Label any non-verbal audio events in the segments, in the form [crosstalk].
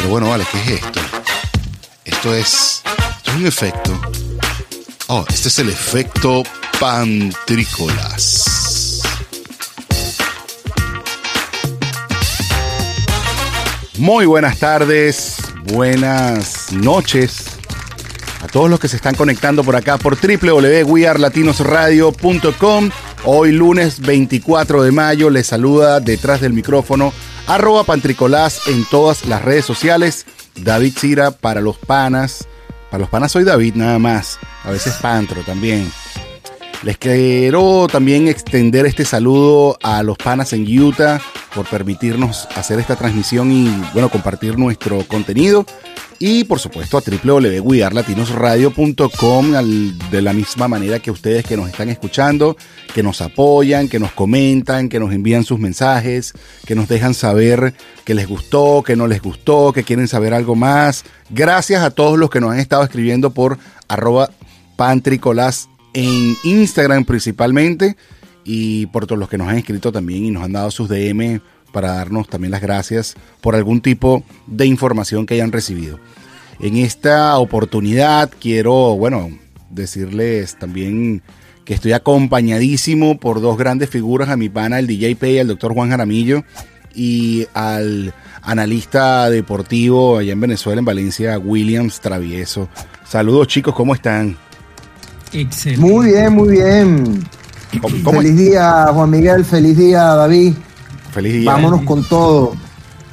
Pero bueno, vale, ¿qué es esto? Esto es, esto es un efecto. Oh, este es el efecto pantrícolas. Muy buenas tardes, buenas noches a todos los que se están conectando por acá por www.wearlatinosradio.com. Hoy lunes 24 de mayo les saluda detrás del micrófono arroba pantricolás en todas las redes sociales. David Cira para los panas. Para los panas soy David nada más. A veces Pantro también. Les quiero también extender este saludo a los panas en Utah por permitirnos hacer esta transmisión y bueno, compartir nuestro contenido. Y por supuesto a www.guiarlatinosradio.com de la misma manera que ustedes que nos están escuchando, que nos apoyan, que nos comentan, que nos envían sus mensajes, que nos dejan saber que les gustó, que no les gustó, que quieren saber algo más. Gracias a todos los que nos han estado escribiendo por arroba pantricolas en Instagram principalmente y por todos los que nos han escrito también y nos han dado sus DM para darnos también las gracias por algún tipo de información que hayan recibido. En esta oportunidad quiero, bueno, decirles también que estoy acompañadísimo por dos grandes figuras, a mi pana, el DJ Pay, el doctor Juan Jaramillo, y al analista deportivo allá en Venezuela, en Valencia, Williams Travieso. Saludos chicos, ¿cómo están? Excelente. Muy bien, muy bien. feliz día, Juan Miguel, feliz día, David. Feliz día. Vámonos con todo.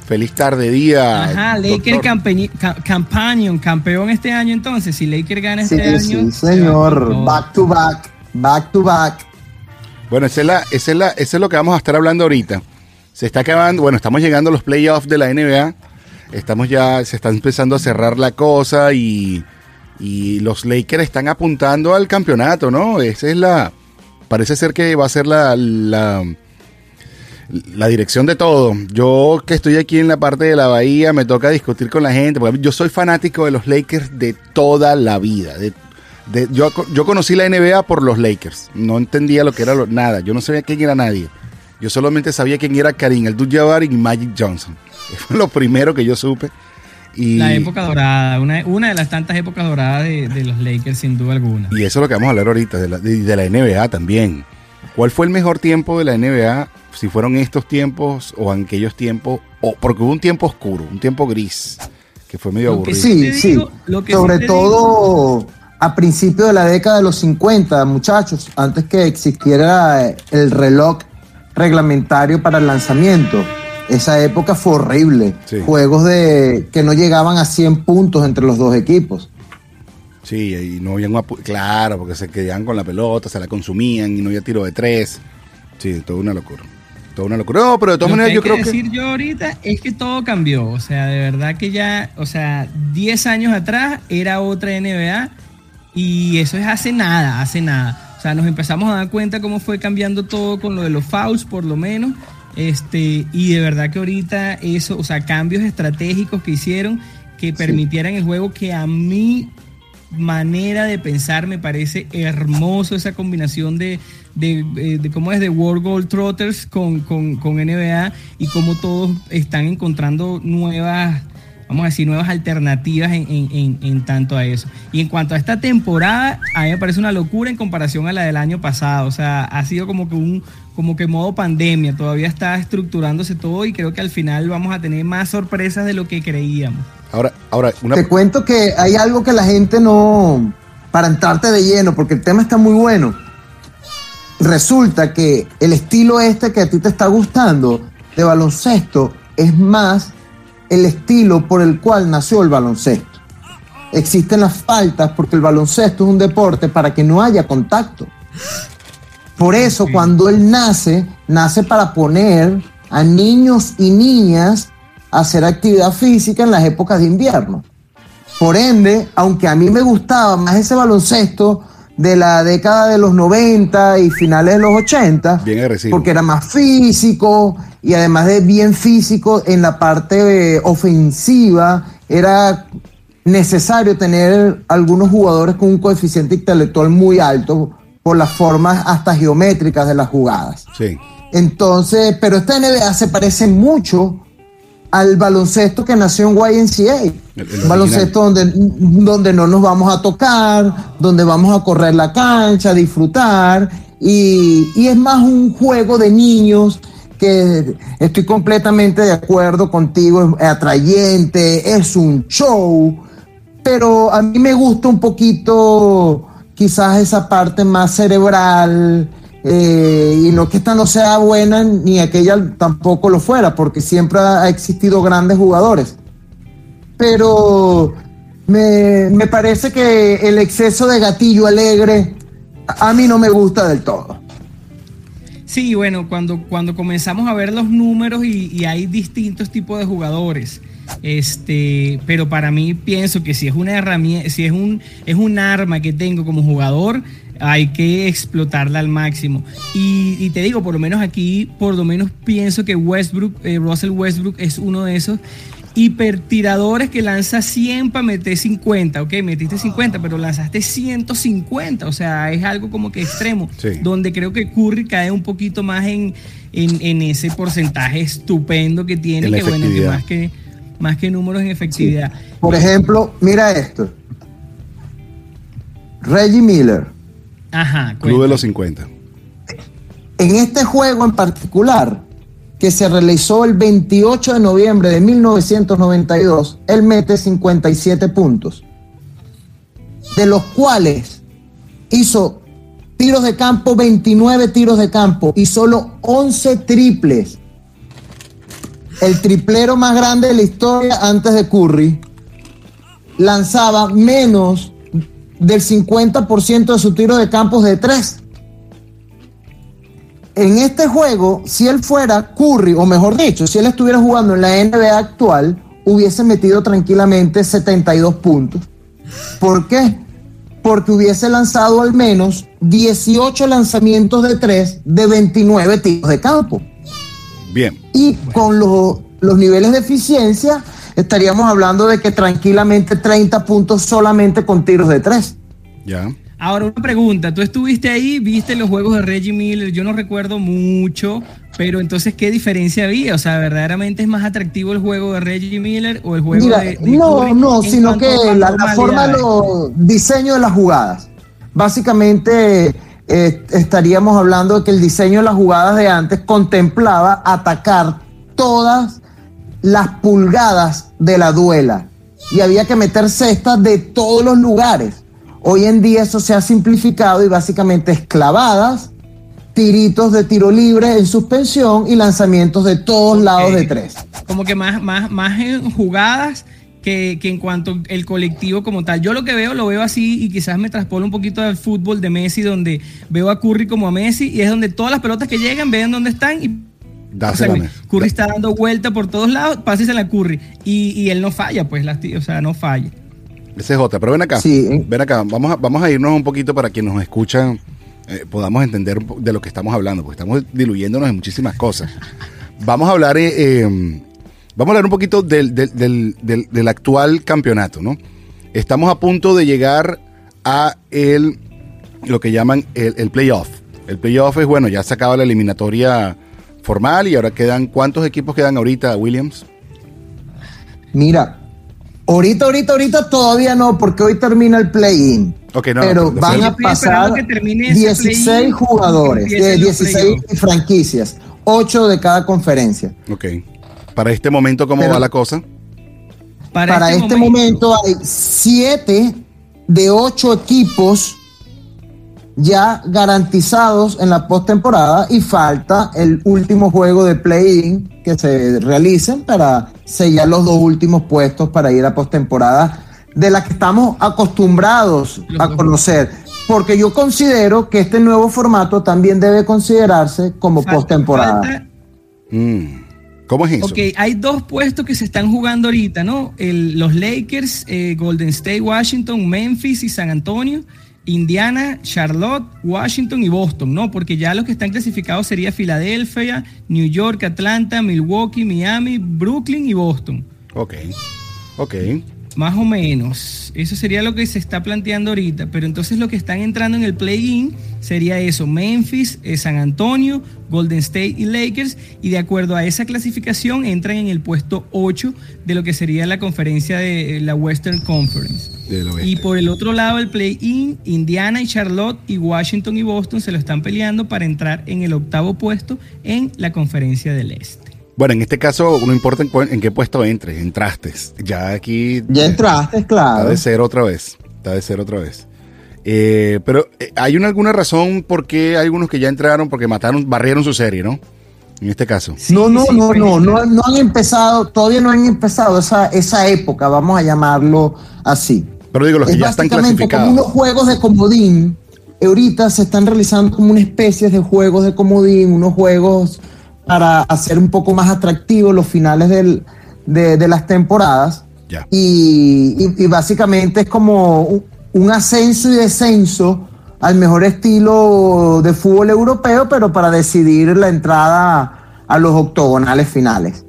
Feliz tarde, día. Ajá, Laker Campañón, campeón este año entonces. Si Laker gana este año. Sí, señor. Back to back. Back to back. Bueno, ese es, la, ese, es la, ese es lo que vamos a estar hablando ahorita. Se está acabando, bueno, estamos llegando a los playoffs de la NBA. Estamos ya, se está empezando a cerrar la cosa y, y los Lakers están apuntando al campeonato, ¿no? Esa es la, parece ser que va a ser la, la dirección de todo. Yo que estoy aquí en la parte de la bahía, me toca discutir con la gente, porque yo soy fanático de los Lakers de toda la vida. Yo, yo conocí la NBA por los Lakers, no entendía lo que era nada, yo no sabía quién era nadie. Yo solamente sabía quién era Karim el Jabbar y Magic Johnson. [laughs] Fue lo primero que yo supe. Y, la época dorada, una, una de las tantas épocas doradas de, los Lakers, sin duda alguna. Y eso es lo que vamos a hablar ahorita, de la, de la NBA también. ¿Cuál fue el mejor tiempo de la NBA si fueron estos tiempos o aquellos tiempos, o porque hubo un tiempo oscuro, un tiempo gris, que fue medio aburrido. Sí, sí. Sobre todo a principios de la década de los 50, muchachos, antes que existiera el reloj reglamentario para el lanzamiento. Esa época fue horrible. Juegos de que no llegaban a 100 puntos entre los dos equipos. Sí, y no había claro, porque se quedaban con la pelota, se la consumían y no había tiro de tres. Sí, toda una locura una locura. No, pero de todas maneras yo creo que... decir yo ahorita es que todo cambió. O sea, de verdad que ya, o sea, 10 años atrás era otra NBA y eso es hace nada, hace nada. O sea, nos empezamos a dar cuenta cómo fue cambiando todo con lo de los fouls, por lo menos. Este, y de verdad que ahorita eso, o sea, cambios estratégicos que hicieron que permitieran el juego que a mí manera de pensar me parece hermoso esa combinación de, de, de, cómo es de World Gold Trotters con, con, con, NBA y cómo todos están encontrando nuevas, vamos a decir, nuevas alternativas en, en, en, tanto a eso. Y en cuanto a esta temporada, a mí me parece una locura en comparación a la del año pasado. O sea, ha sido como que un como que modo pandemia, todavía está estructurándose todo y creo que al final vamos a tener más sorpresas de lo que creíamos. Ahora, ahora Te cuento que hay algo que la gente no, para entrarte de lleno, porque el tema está muy bueno resulta que el estilo este que a ti te está gustando de baloncesto es más el estilo por el cual nació el baloncesto. Existen las faltas porque el baloncesto es un deporte para que no haya contacto. Por eso cuando él nace, nace para poner a niños y niñas a hacer actividad física en las épocas de invierno. Por ende, aunque a mí me gustaba más ese baloncesto, de la década de los 90 y finales de los 80. Bien agresivo. Porque era más físico y además de bien físico en la parte eh, ofensiva, era necesario tener algunos jugadores con un coeficiente intelectual muy alto por las formas hasta geométricas de las jugadas. Sí. Entonces, pero esta NBA se parece mucho al baloncesto que nació en YNCA. baloncesto donde, donde no nos vamos a tocar, donde vamos a correr la cancha, disfrutar. Y, y es más un juego de niños que estoy completamente de acuerdo contigo, es atrayente, es un show, pero a mí me gusta un poquito quizás esa parte más cerebral, eh, y no que esta no sea buena ni aquella tampoco lo fuera, porque siempre ha existido grandes jugadores. Pero me, me parece que el exceso de gatillo alegre a mí no me gusta del todo. Sí, bueno, cuando, cuando comenzamos a ver los números y, hay distintos tipos de jugadores, este, pero para mí pienso que si es una herramienta, si es un, es un arma que tengo como jugador, hay que explotarla al máximo. Y, te digo, por lo menos aquí, por lo menos pienso que Westbrook, eh, Russell Westbrook es uno de esos hipertiradores que lanza 100 para meter 50, ok, metiste 50, pero lanzaste 150, o sea, es algo como que extremo, donde creo que Curry cae un poquito más en, en, ese porcentaje estupendo que tiene, que bueno, que más que más que números en efectividad. Por ejemplo, mira esto. Reggie Miller. Ajá. Club de los 50. En este juego en particular, que se realizó el 28 de noviembre de 1992, él mete 57 puntos, de los cuales hizo tiros de campo, 29 tiros de campo y solo 11 triples. El triplero más grande de la historia antes de Curry lanzaba menos del 50% de su tiro de campo de 3 en este juego, si él fuera Curry, o mejor dicho, si él estuviera jugando en la NBA actual, hubiese metido tranquilamente 72 puntos. ¿Por qué? Porque hubiese lanzado al menos 18 lanzamientos de 3 de 29 tiros de campo. Bien. Y con los, los niveles de eficiencia, estaríamos hablando de que tranquilamente 30 puntos solamente con tiros de 3. Ya. Ahora, una pregunta. Tú estuviste ahí, viste los juegos de Reggie Miller. Yo no recuerdo mucho, pero entonces, ¿qué diferencia había? O sea, ¿verdaderamente es más atractivo el juego de Reggie Miller o el juego de, No, no, sino que la, forma, los diseño de las jugadas. Básicamente, eh, estaríamos hablando de que el diseño de las jugadas de antes contemplaba atacar todas las pulgadas de la duela. Y había que meter cestas de todos los lugares. Hoy en día eso se ha simplificado y básicamente es clavadas, tiritos de tiro libre en suspensión y lanzamientos de todos lados de tres. Como que más, más, más jugadas que, en cuanto el colectivo como tal. Yo lo que veo, lo veo así y quizás me traspolo un poquito del fútbol de Messi, donde veo a Curry como a Messi y es donde todas las pelotas que llegan ven dónde están y Curry está dando vuelta por todos lados, pases a la Curry y, y él no falla, pues, o sea, no falla. SJ, pero ven acá, ven acá, vamos a, vamos a irnos un poquito para quienes nos escuchan eh, podamos entender de lo que estamos hablando, porque estamos diluyéndonos en muchísimas cosas. [laughs] Vamos a hablar, eh, em, vamos a hablar un poquito del, del, actual campeonato, ¿no? Estamos a punto de llegar a el, lo que llaman el, el playoff. El playoff es, bueno, ya se acaba la eliminatoria formal y ahora quedan, ¿cuántos equipos quedan ahorita, Williams? Mira, Ahorita, ahorita, ahorita todavía no, porque hoy termina el play-in. pero van a pasar 16 jugadores, 16 franquicias, 8 de cada conferencia. Ok. Para este momento, ¿cómo va la cosa? Para, este, este momento hay 7 de 8 equipos ya garantizados en la postemporada y falta el último juego de play-in que se realicen para sellar los dos últimos puestos para ir a postemporada de la que estamos acostumbrados a conocer. Porque yo considero que este nuevo formato también debe considerarse como postemporada. Mm. ¿Cómo es eso? Ok, hay dos puestos que se están jugando ahorita, ¿no? los Lakers, eh, Golden State, Washington, Memphis y San Antonio. Indiana, Charlotte, Washington y Boston, ¿no? Porque ya los que están clasificados sería Filadelfia, New York, Atlanta, Milwaukee, Miami, Brooklyn y Boston. Ok, ok. Más o menos. Eso sería lo que se está planteando ahorita. Pero entonces lo que están entrando en el play-in sería eso: Memphis, eh, San Antonio, Golden State y Lakers. Y de acuerdo a esa clasificación entran en el puesto 8 de lo que sería la conferencia de eh, la Western Conference. Y por el otro lado, el play-in, Indiana y Charlotte y Washington y Boston se lo están peleando para entrar en el octavo puesto en la conferencia del Este. Bueno, en este caso no importa en, qué puesto entres, entraste. Ya aquí... Ya entraste, claro. Está de ser otra vez. Está de ser otra vez. Eh, pero eh, hay una, alguna razón por qué hay algunos que ya entraron porque mataron, barrieron su serie, ¿no? En este caso. no, no, no, no, no, no han empezado, todavía no han empezado esa, esa época, vamos a llamarlo así. Pero digo, los que ya están clasificados. Como unos juegos de comodín, ahorita se están realizando como una especie de juegos de comodín, unos juegos para hacer un poco más atractivos los finales de, las temporadas. Y, básicamente es como un, ascenso y descenso al mejor estilo de fútbol europeo, pero para decidir la entrada a los octogonales finales.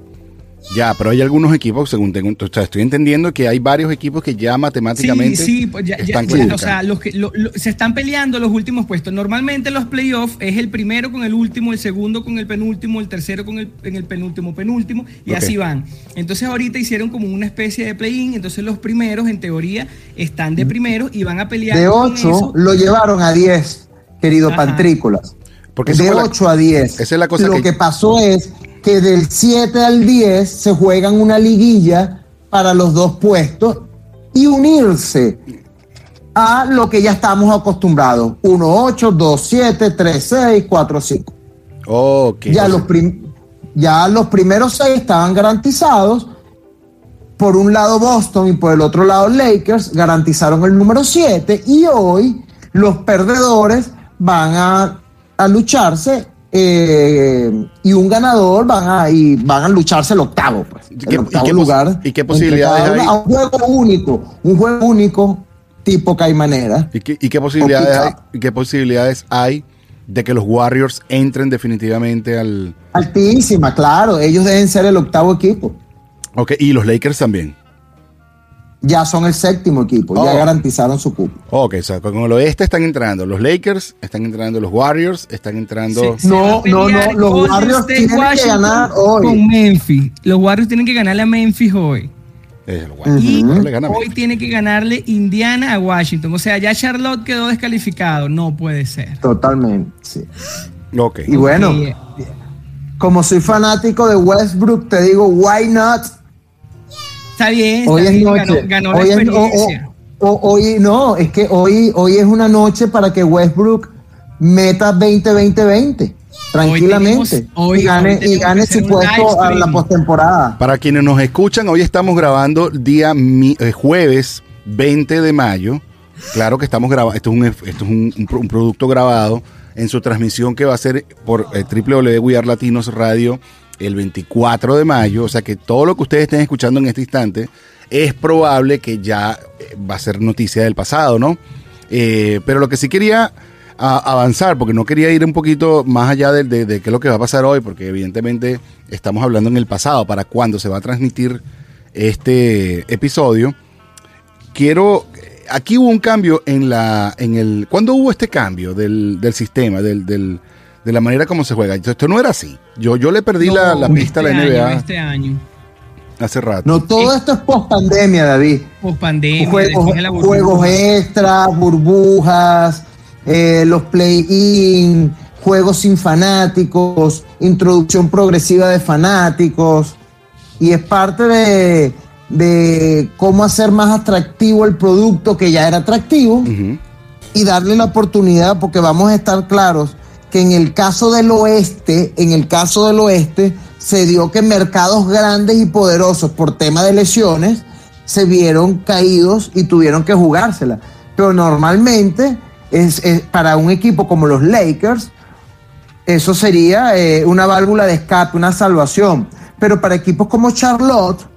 Ya, pero hay algunos equipos, según tengo, o sea, estoy entendiendo que hay varios equipos que ya matemáticamente sí, sí, pues ya, están o sea, los que se están peleando los últimos puestos. Normalmente los playoffs es el primero con el último, el segundo con el penúltimo, el tercero con el, en el penúltimo, penúltimo, y así van. Entonces ahorita hicieron como una especie de play-in, entonces los primeros en teoría están de primeros y van a pelear. De 8 lo llevaron a 10, querido Pantrícolas. Porque de 8 a 10. Esa es la cosa lo que pasó es que del 7 al 10 se juegan una liguilla para los dos puestos y unirse a lo que ya estamos acostumbrados. 1-8, 2-7, 3-6, 4-5. Okay. Ya, los ya los primeros seis estaban garantizados. Por un lado Boston y por el otro lado Lakers garantizaron el número 7 y hoy los perdedores van a, a lucharse eh, y un ganador van a, y van a lucharse el octavo, pues, ¿Y lugar. ¿Y qué posibilidades hay? un juego único, un juego único tipo Caimanera. ¿Y qué, y qué posibilidades hay, y qué posibilidades hay de que los Warriors entren definitivamente al... Altísima, claro, ellos deben ser el octavo equipo. Ok, y los Lakers también ya son el séptimo equipo, ya oh. garantizaron su cupo. Ok, o sea, con el oeste están entrando los Lakers, están entrando los Warriors, están entrando... no, no, no, los Warriors tienen que ganar hoy. Con Memphis, los Warriors tienen que ganarle a Memphis hoy. y hoy tiene que ganarle Indiana a Washington. O sea, ya Charlotte quedó descalificado. No puede ser. Totalmente, sí. Ok. Y bueno, como soy fanático de Westbrook, te digo, why not Está bien, hoy es noche. ganó, hoy la experiencia. hoy no, es que hoy, hoy es una noche para que Westbrook meta 20-20-20 tranquilamente y gane, y gane su puesto a la postemporada. Para quienes nos escuchan, hoy estamos grabando día eh, jueves 20 de mayo. Claro que estamos grabando, esto es, un, esto es un, producto grabado en su transmisión que va a ser por eh, www Latinos Radio el 24 de mayo, o sea que todo lo que ustedes estén escuchando en este instante es probable que ya eh, va a ser noticia del pasado, ¿no? Eh, pero lo que sí quería avanzar, porque no quería ir un poquito más allá de, qué es lo que va a pasar hoy, porque evidentemente estamos hablando en el pasado, para cuándo se va a transmitir este episodio. Quiero, aquí hubo un cambio en la, en el, ¿cuándo hubo este cambio del, del sistema, del, del de la manera como se juega. Esto no era así. Yo, yo le perdí la, pista a la NBA. Año, este año. Hace rato. No, todo esto es post pandemia, David. Post pandemia. Juegos, extras, burbujas, eh, los play-in, juegos sin fanáticos, introducción progresiva de fanáticos. Y es parte de, de cómo hacer más atractivo el producto que ya era atractivo y darle la oportunidad, porque vamos a estar claros que en el caso del oeste, en el caso del oeste, se dio que mercados grandes y poderosos por tema de lesiones se vieron caídos y tuvieron que jugársela. Pero normalmente es, para un equipo como los Lakers, eso sería eh, una válvula de escape, una salvación. Pero para equipos como Charlotte,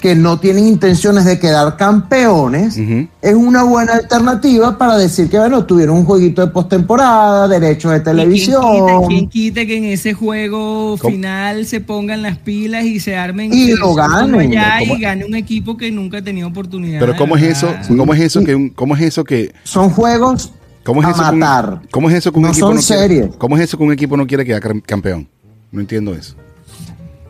que no tienen intenciones de quedar campeones, es una buena alternativa para decir que, bueno, tuvieron un jueguito de postemporada, derechos de televisión. ¿Quién quite, que en ese juego final se pongan las pilas y se armen y lo ganen? y gane un equipo que nunca ha tenido oportunidad. Pero ¿cómo es eso? ¿Cómo es eso que ¿cómo es eso que son juegos ¿Cómo es a eso matar? ¿Cómo es eso que un no equipo son no series. Quiere, ¿Cómo es eso que un equipo no quiere quedar campeón? No entiendo eso.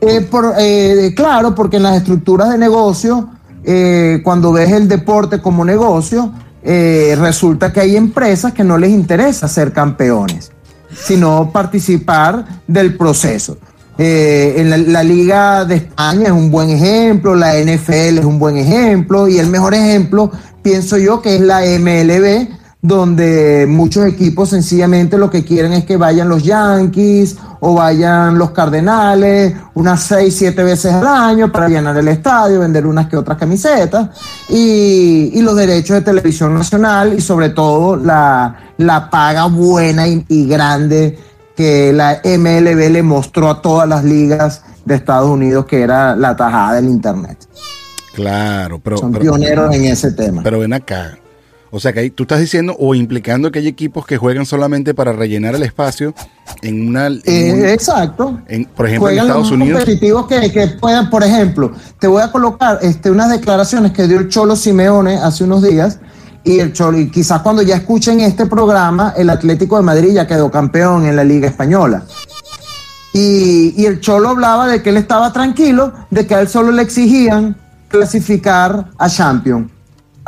Eh, eh, claro, porque en las estructuras de negocio, eh, cuando ves el deporte como negocio, resulta que hay empresas que no les interesa ser campeones, sino participar del proceso. En la, la, Liga de España es un buen ejemplo, la NFL es un buen ejemplo y el mejor ejemplo pienso yo que es la MLB, donde muchos equipos sencillamente lo que quieren es que vayan los Yankees o vayan los Cardenales unas seis, siete veces al año para llenar el estadio, vender unas que otras camisetas y, y los derechos de televisión nacional y sobre todo la, la paga buena y, y grande que la MLB le mostró a todas las ligas de Estados Unidos que era la tajada del Internet. Claro, pero... Son pero, pioneros en ese tema. Pero ven acá. O sea, que hay, tú estás diciendo o implicando que hay equipos que juegan solamente para rellenar el espacio en una... En Eh, un- exacto. en- por ejemplo, Juegan en Estados los Unidos... competitivos que, que puedan, por ejemplo, te voy a colocar este, unas declaraciones que dio el Cholo Simeone hace unos días. Y el Cholo, y quizás cuando ya escuchen este programa, el Atlético de Madrid ya quedó campeón en la Liga Española. Y, y el Cholo hablaba de que él estaba tranquilo, de que a él solo le exigían clasificar a Champions.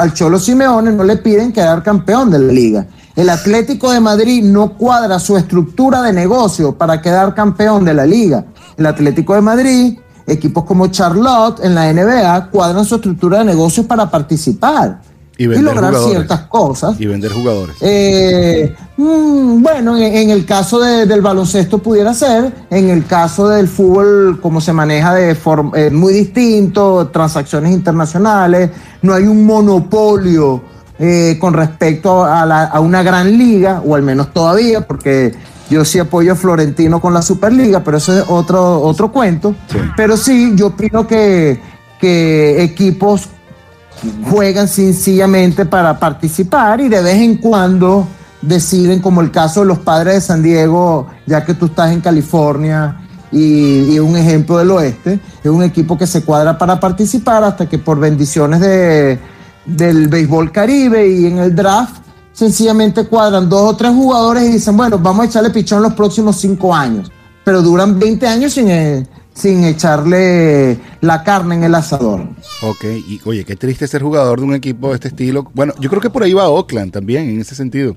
Al Cholo Simeone no le piden quedar campeón de la liga. El Atlético de Madrid no cuadra su estructura de negocio para quedar campeón de la liga. El Atlético de Madrid, equipos como Charlotte en la NBA, cuadran su estructura de negocio para participar Y lograr ciertas cosas. Y vender jugadores. Eh, mm, bueno, en, en el caso de- del baloncesto pudiera ser, en el caso del fútbol, como se maneja de forma eh, muy distinto, transacciones internacionales, no hay un monopolio eh, con respecto a, la- a una gran liga, o al menos todavía, porque yo sí apoyo a Florentino con la Superliga, pero eso es otro, otro cuento. Sí. Pero sí, yo opino que, que equipos juegan sencillamente para participar y de vez en cuando deciden, como el caso de los padres de San Diego, ya que tú estás en California y, y un ejemplo del oeste, es un equipo que se cuadra para participar hasta que por bendiciones de, del béisbol caribe y en el draft, sencillamente cuadran dos o tres jugadores y dicen, bueno, vamos a echarle pichón los próximos cinco años, pero duran 20 años sin, eh, sin echarle la carne en el asador. Ok, y oye, qué triste ser jugador de un equipo de este estilo. Bueno, yo creo que por ahí va Oakland también, en ese sentido.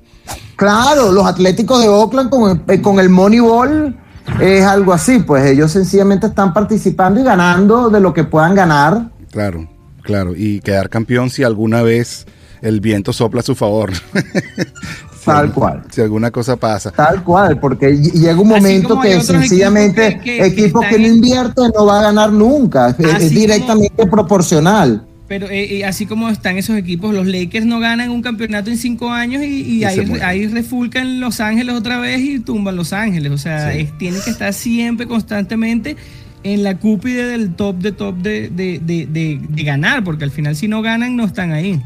Claro, los Atléticos de Oakland con el, eh, con el Moneyball es algo así, pues ellos sencillamente están participando y ganando de lo que puedan ganar. Claro, claro. Y quedar campeón si alguna vez el viento sopla a su favor. [laughs] Tal cual. Si alguna cosa pasa. Tal cual, porque ll- llega un momento que sencillamente equipos que- que- equipos no en- invierten no va a ganar nunca, es- es, Así como- directamente proporcional. Pero eh, eh, así como están esos equipos, los Lakers no ganan un campeonato en cinco años y, y Y se ahí, refulcan Los Ángeles otra vez y tumban Los Ángeles. O sea, Sí. es- tienen que estar siempre, constantemente en la cúpide del top de top de, de, de, de- de ganar, porque al final si no ganan no están ahí.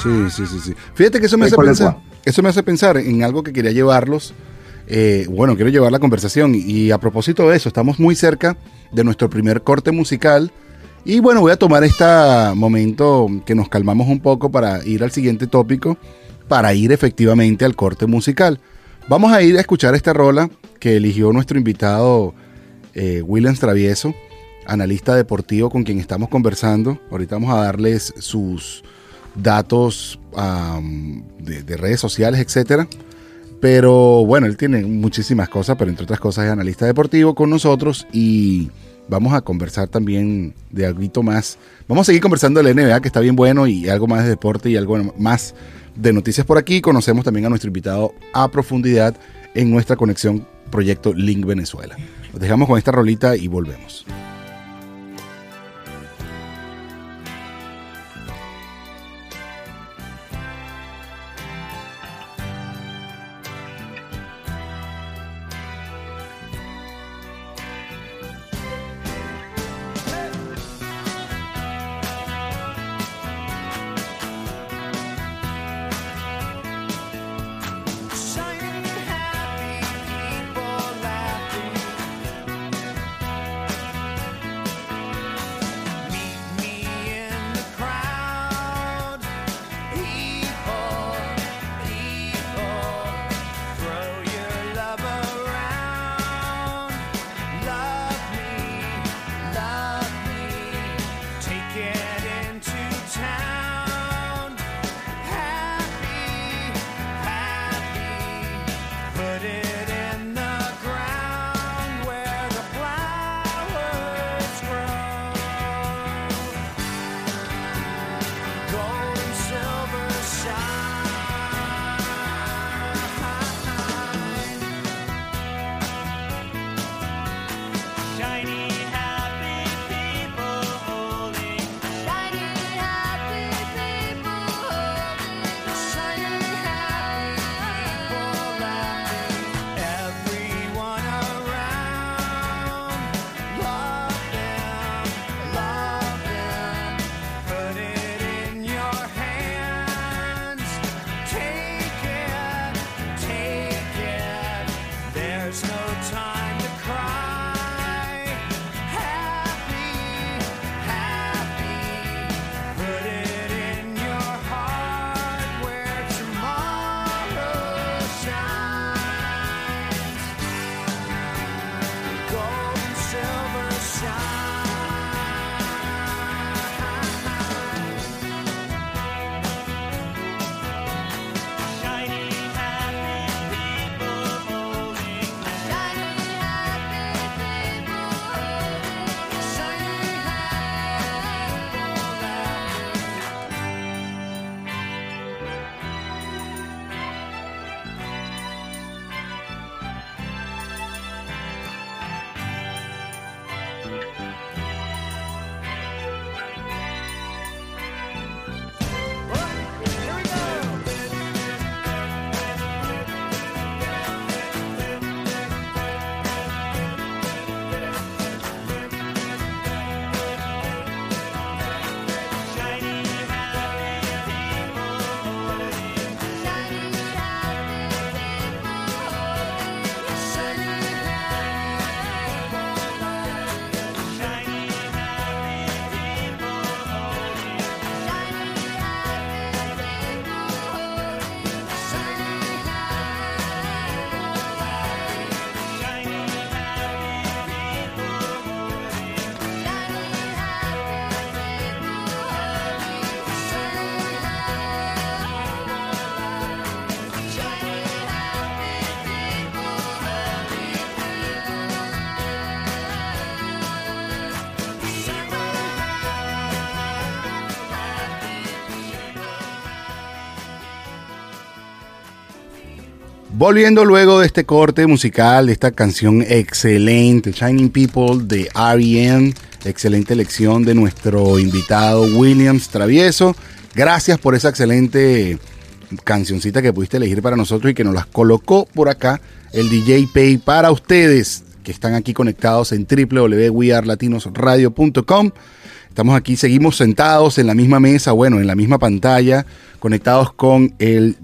Sí, sí, sí, sí. Fíjate que eso me hace ¿cuál es pensar. Eso me hace pensar en algo que quería llevarlos. eh, bueno, quiero llevar la conversación. Y a propósito de eso, estamos muy cerca de nuestro primer corte musical. Y bueno, voy a tomar este momento que nos calmamos un poco para ir al siguiente tópico, para ir efectivamente al corte musical. Vamos a ir a escuchar esta rola que eligió nuestro invitado eh, Williams Travieso, analista deportivo con quien estamos conversando. Ahorita vamos a darles sus datos de, de redes sociales, etcétera. Pero bueno, él tiene muchísimas cosas, pero entre otras cosas es analista deportivo con nosotros y vamos a conversar también de algo más. Vamos a seguir conversando del NBA, que está bien bueno, y algo más de deporte y algo más de noticias por aquí. Conocemos también a nuestro invitado a profundidad en nuestra conexión Proyecto Link Venezuela. Nos dejamos con esta rolita y volvemos. Volviendo luego de este corte musical, de esta canción excelente, Shining People de R.E.M., excelente elección de nuestro invitado Williams Travieso. Gracias por esa excelente cancioncita que pudiste elegir para nosotros y que nos las colocó por acá el DJ Pay para ustedes que están aquí conectados en www.wearlatinosradio.com. Estamos aquí, seguimos sentados en la misma mesa, bueno, en la misma pantalla, conectados con el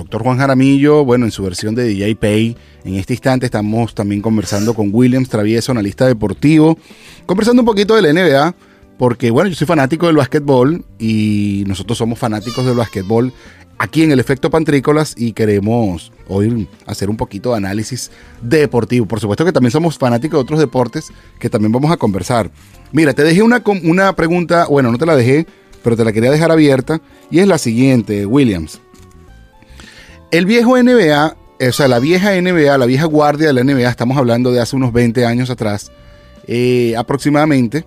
doctor Juan Jaramillo, bueno, en su versión de DJ Pay. En este instante estamos también conversando con Williams Travieso, analista deportivo, conversando un poquito de la NBA, porque bueno, yo soy fanático del básquetbol y nosotros somos fanáticos del básquetbol aquí en el efecto Pantrícolas y queremos hoy hacer un poquito de análisis deportivo. Por supuesto que también somos fanáticos de otros deportes que también vamos a conversar. Mira, te dejé una, una pregunta, bueno, no te la dejé, pero te la quería dejar abierta y es la siguiente, Williams. El viejo NBA, o sea, la vieja NBA, la vieja guardia de la NBA, estamos hablando de hace unos 20 años atrás, eh, aproximadamente,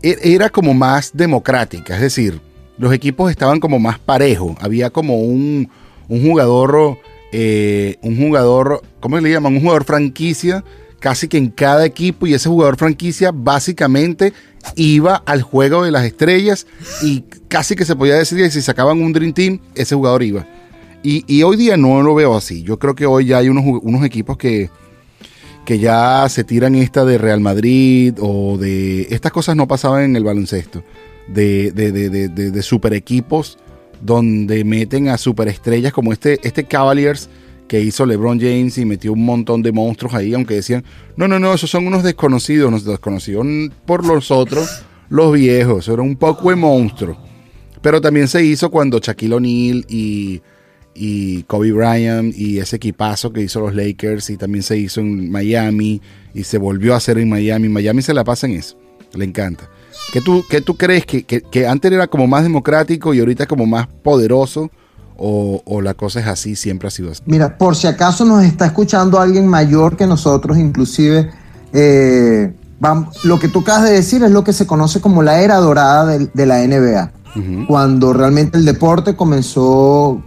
e-, era como más democrática, es decir, los equipos estaban como más parejos, había como un, jugador, eh, un jugador, ¿cómo le llaman? Un jugador franquicia, casi que en cada equipo, y ese jugador franquicia básicamente iba al juego de las estrellas y casi que se podía decir que si sacaban un Dream Team, ese jugador iba. Y, hoy día no lo veo así. Yo creo que hoy ya hay unos, equipos que, que ya se tiran esta de Real Madrid o de... Estas cosas no pasaban en el baloncesto. De, de, de, de super equipos donde meten a superestrellas como este, este Cavaliers que hizo LeBron James y metió un montón de monstruos ahí, aunque decían, no, no, no, esos son unos desconocidos, unos desconocidos por los otros, los viejos, era un poco de monstruo. Pero también se hizo cuando Shaquille O'Neal y y Kobe Bryant y ese equipazo que hizo los Lakers y también se hizo en Miami y se volvió a hacer en Miami. Miami se la pasa en eso, le encanta. ¿Qué tú, qué tú crees que, que, que antes era como más democrático y ahorita como más poderoso? O, o, la cosa es así, siempre ha sido así? Mira, por si acaso nos está escuchando alguien mayor que nosotros, inclusive, eh, vamos, lo que tú acabas de decir es lo que se conoce como la era dorada de, de la NBA, uh -huh. cuando realmente el deporte comenzó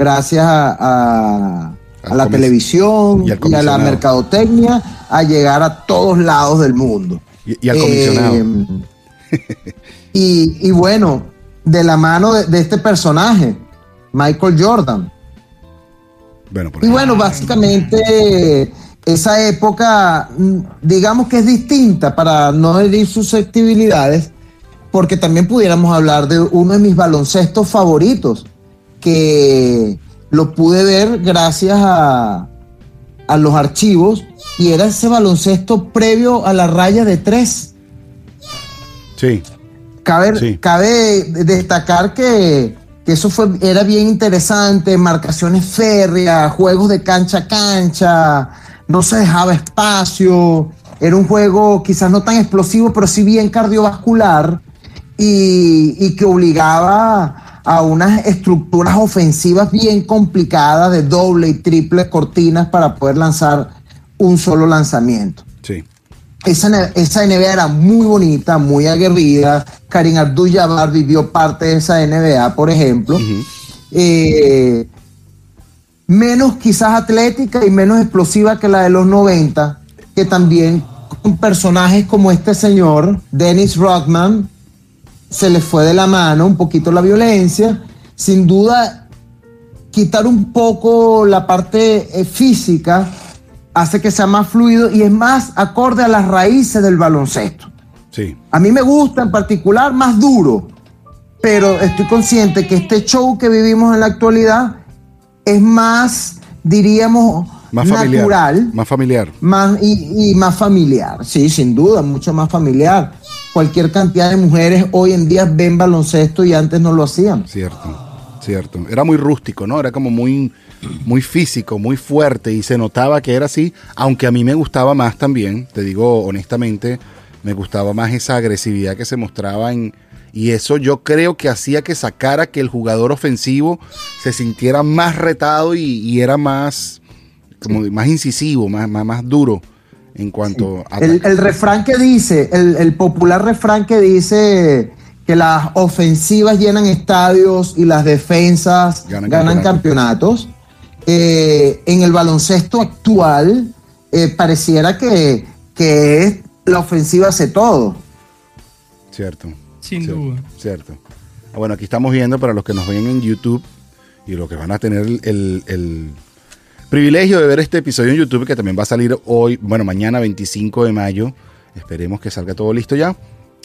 gracias a, a, a la televisión y, y, a la mercadotecnia a llegar a todos lados del mundo. Y, y al comisionado. Eh, y, y, bueno, de la mano de, de este personaje, Michael Jordan. Bueno, y bueno, básicamente esa época, digamos que es distinta para no herir susceptibilidades, porque también pudiéramos hablar de uno de mis baloncestos favoritos, que lo pude ver gracias a, a los archivos, y era ese baloncesto previo a la raya de tres. Sí. Cabe, sí. cabe destacar que que eso fue, era bien interesante, marcaciones férreas, juegos de cancha a cancha, no se dejaba espacio, era un juego quizás no tan explosivo, pero sí bien cardiovascular y, y que obligaba a unas estructuras ofensivas bien complicadas de doble y triple cortinas para poder lanzar un solo lanzamiento. Sí. Esa, esa, NBA era muy bonita, muy aguerrida. Karim Abdul-Jabbar vivió parte de esa NBA, por ejemplo. Uh -huh. eh, menos quizás atlética y menos explosiva que la de los 90, que también con personajes como este señor, Dennis Rodman, se le fue de la mano un poquito la violencia. Sin duda, quitar un poco la parte eh, física hace que sea más fluido y es más acorde a las raíces del baloncesto. Sí. A mí me gusta en particular más duro, pero estoy consciente que este show que vivimos en la actualidad es más, diríamos, más natural. Familiar, más familiar. Más, y, y, más familiar, sí, sin duda, mucho más familiar. Cualquier cantidad de mujeres hoy en día ven baloncesto y antes no lo hacían. Cierto, cierto. Era muy rústico, ¿no? Era como muy muy físico, muy fuerte y se notaba que era así, aunque a mí me gustaba más también, te digo honestamente, me gustaba más esa agresividad que se mostraba en... Y eso yo creo que hacía que sacara que el jugador ofensivo se sintiera más retado y, era más, como más incisivo, más, más, más duro en cuanto sí. a... El, el, refrán que dice, el, el popular refrán que dice que las ofensivas llenan estadios y las defensas ganan, ganan campeonatos. campeonatos eh, en el baloncesto actual eh, pareciera que, que la ofensiva hace todo. Cierto. Sin cierto, duda. Cierto. Ah, bueno, aquí estamos viendo para los que nos ven en YouTube y los que van a tener el, privilegio de ver este episodio en YouTube que también va a salir hoy, bueno, mañana 25 de mayo. Esperemos que salga todo listo ya.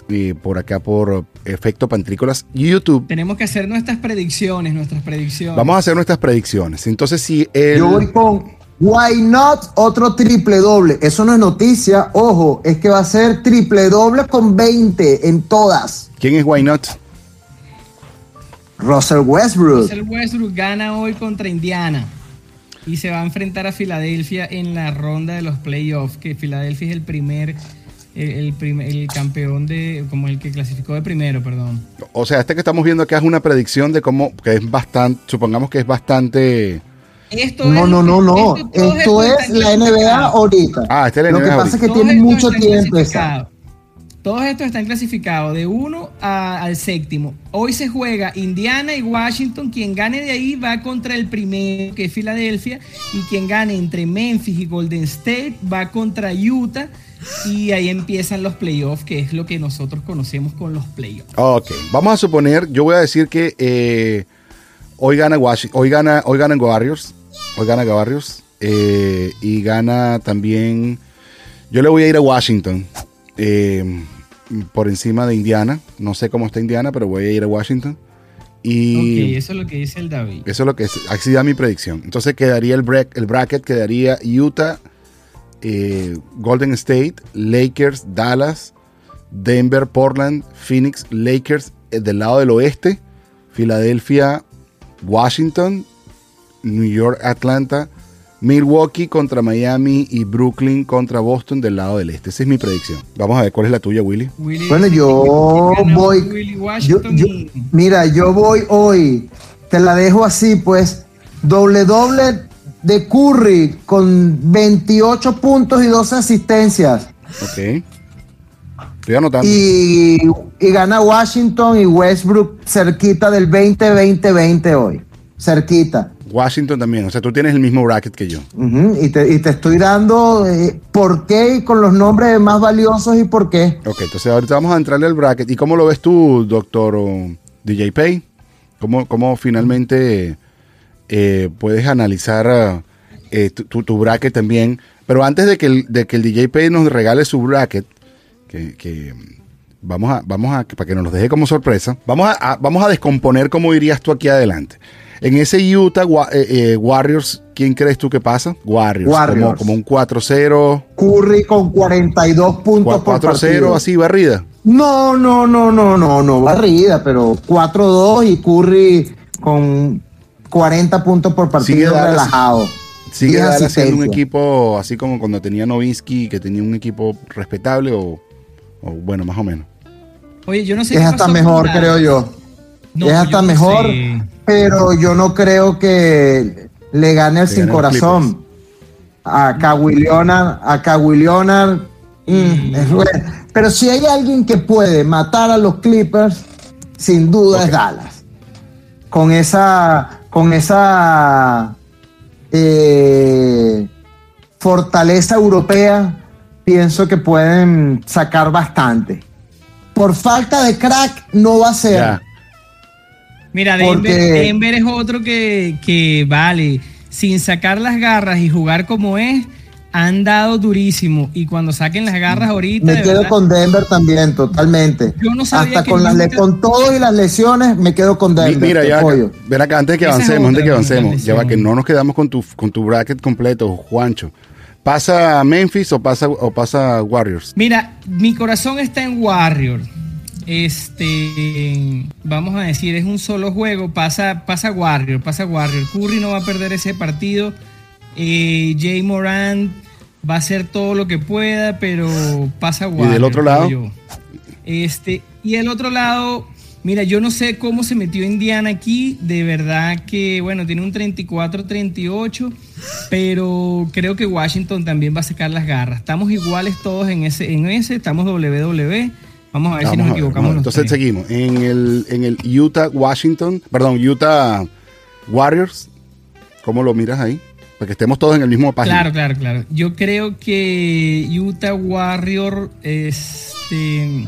Y por acá por Efecto Pantrícolas YouTube. Tenemos que hacer nuestras predicciones, nuestras predicciones. Vamos a hacer nuestras predicciones. Entonces, si el... Yo voy con Why Not otro triple doble. Eso no es noticia, ojo, es que va a ser triple doble con 20 en todas. ¿Quién es Why Not? Russell Westbrook. Russell Westbrook gana hoy contra Indiana y se va a enfrentar a Filadelfia en la ronda de los playoffs, que Filadelfia es el primer el, el, primer, el, campeón de, como el que clasificó de primero, perdón. O sea, este que estamos viendo acá es una predicción de cómo, que es bastante, supongamos que es bastante... Esto no, es, no, no, no, esto, esto es la NBA ahorita. Ah, este es la Lo NBA que pasa ahorita. es que tiene mucho tiempo. Todos estos están clasificados de 1 al séptimo. Hoy se juega Indiana y Washington. Quien gane de ahí va contra el primero, que es Filadelfia. Y quien gane entre Memphis y Golden State va contra Utah. Y ahí empiezan los playoffs, que es lo que nosotros conocemos con los playoffs. Ok, vamos a suponer, yo voy a decir que eh, hoy gana Washington, hoy gana, hoy Warriors, hoy gana Warriors eh, y gana también. Yo le voy a ir a Washington eh, por encima de Indiana. No sé cómo está Indiana, pero voy a ir a Washington. Y ok, eso es lo que dice el David. Eso es lo que es, así da mi predicción. Entonces quedaría el, break, el bracket, quedaría Utah. Eh, Golden State, Lakers, Dallas, Denver, Portland, Phoenix, Lakers eh, del lado del oeste, Filadelfia, Washington, New York, Atlanta, Milwaukee contra Miami y Brooklyn contra Boston del lado del este. Esa es mi predicción. Vamos a ver cuál es la tuya, Willy. Willy- Bueno, yo voy. Willy yo- Washington yo- y- mira, yo voy hoy. Te la dejo así, pues. Doble doble de Curry con 28 puntos y 12 asistencias. Ok. Estoy anotando. Y, y gana Washington y Westbrook cerquita del 20-20-20 hoy. Cerquita. Washington también. O sea, tú tienes el mismo bracket que yo. Y, te, y te estoy dando eh, por qué y con los nombres más valiosos y por qué. Ok, entonces ahorita vamos a entrarle al bracket. ¿Y cómo lo ves tú, doctor DJ Pay? ¿Cómo, cómo finalmente eh, puedes analizar eh, tu, tu- tu bracket también? Pero antes de que el, de que el DJ Pay nos regale su bracket, que, que, vamos a, vamos a, para que nos los deje como sorpresa, vamos a, a- vamos a descomponer cómo irías tú aquí adelante. En ese Utah Wa- eh, eh, Warriors, ¿quién crees tú que pasa? Warriors. Warriors. Como, como un 4-0, Curry con 42 puntos por 4-0, partido. así barrida. No, no, no, no, no, no, barrida, pero 4-2 y Curry con 40 puntos por Sigue partido Dallas- relajado. Sigue Dallas siendo un equipo así como cuando tenía Novinsky, que tenía un equipo respetable o, o bueno, más o menos. Oye, yo no sé Es qué hasta pasó mejor, creo yo. No, es yo hasta mejor, pero yo no creo que le gane el Le sin gane corazón. A Kawhi Leonard, a Kawhi Leonard, mm, es bueno. Pero si hay alguien que puede matar a los Clippers, sin duda es Dallas. Con esa, con esa eh, fortaleza europea, pienso que pueden sacar bastante. Por falta de crack, no va a ser. Mira, Denver, Porque- Denver es otro que, que vale, sin sacar las garras y jugar como es, han dado durísimo. Y cuando saquen las garras ahorita, Me quedo verdad, con Denver también, totalmente. Yo no sabía Hasta que con, las con todo y las lesiones, me quedo con Denver. Mira, ya, ven acá, antes de que avancemos, antes de que avancemos, ya va, que no nos quedamos con tu, con tu bracket completo, Juancho. ¿Pasa Memphis o pasa, o pasa Warriors? Mira, mi corazón está en Warrior. Este, vamos a decir, es un solo juego. Pasa, pasa Warrior, pasa Warrior. Curry no va a perder ese partido. Eh, Jay Morant va a hacer todo lo que pueda, pero pasa Warrior. del otro lado? yo. Este, y el otro lado, mira, yo no sé cómo se metió Indiana aquí. De verdad que, bueno, tiene un 34-38, pero creo que Washington también va a sacar las garras. Estamos iguales todos en ese, en ese, estamos WWE. Vamos a ver si nos equivocamos. ver. Entonces tres. seguimos. En el, en el Utah Washington, perdón, Utah Warriors, ¿cómo lo miras ahí? Para que estemos todos en el mismo página. Claro, claro, claro. Yo creo que Utah Warrior, este,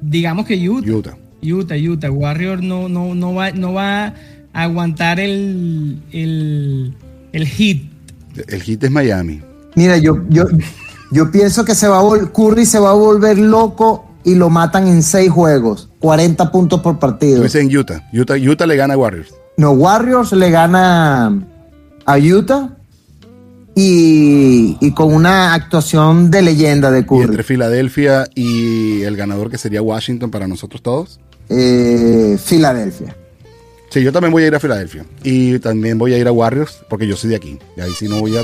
digamos que Utah. Utah. Utah, Utah. Warrior no, no, no, va, no va a aguantar el, el, el hit. El hit es Miami. Mira, yo, yo, yo pienso que se va a Curry se va a volver loco y lo matan en seis juegos. 40 puntos por Tú partido. dices en Utah. Utah. Utah le gana a Warriors. No, Warriors le gana a Utah y, y con una actuación de leyenda de Y Curry. entre Filadelfia y el ganador que sería Washington para nosotros todos. Eh, Filadelfia. Sí, yo también voy a ir a Filadelfia. Y también voy a ir a Warriors porque yo soy de aquí. Y ahí sí no voy a.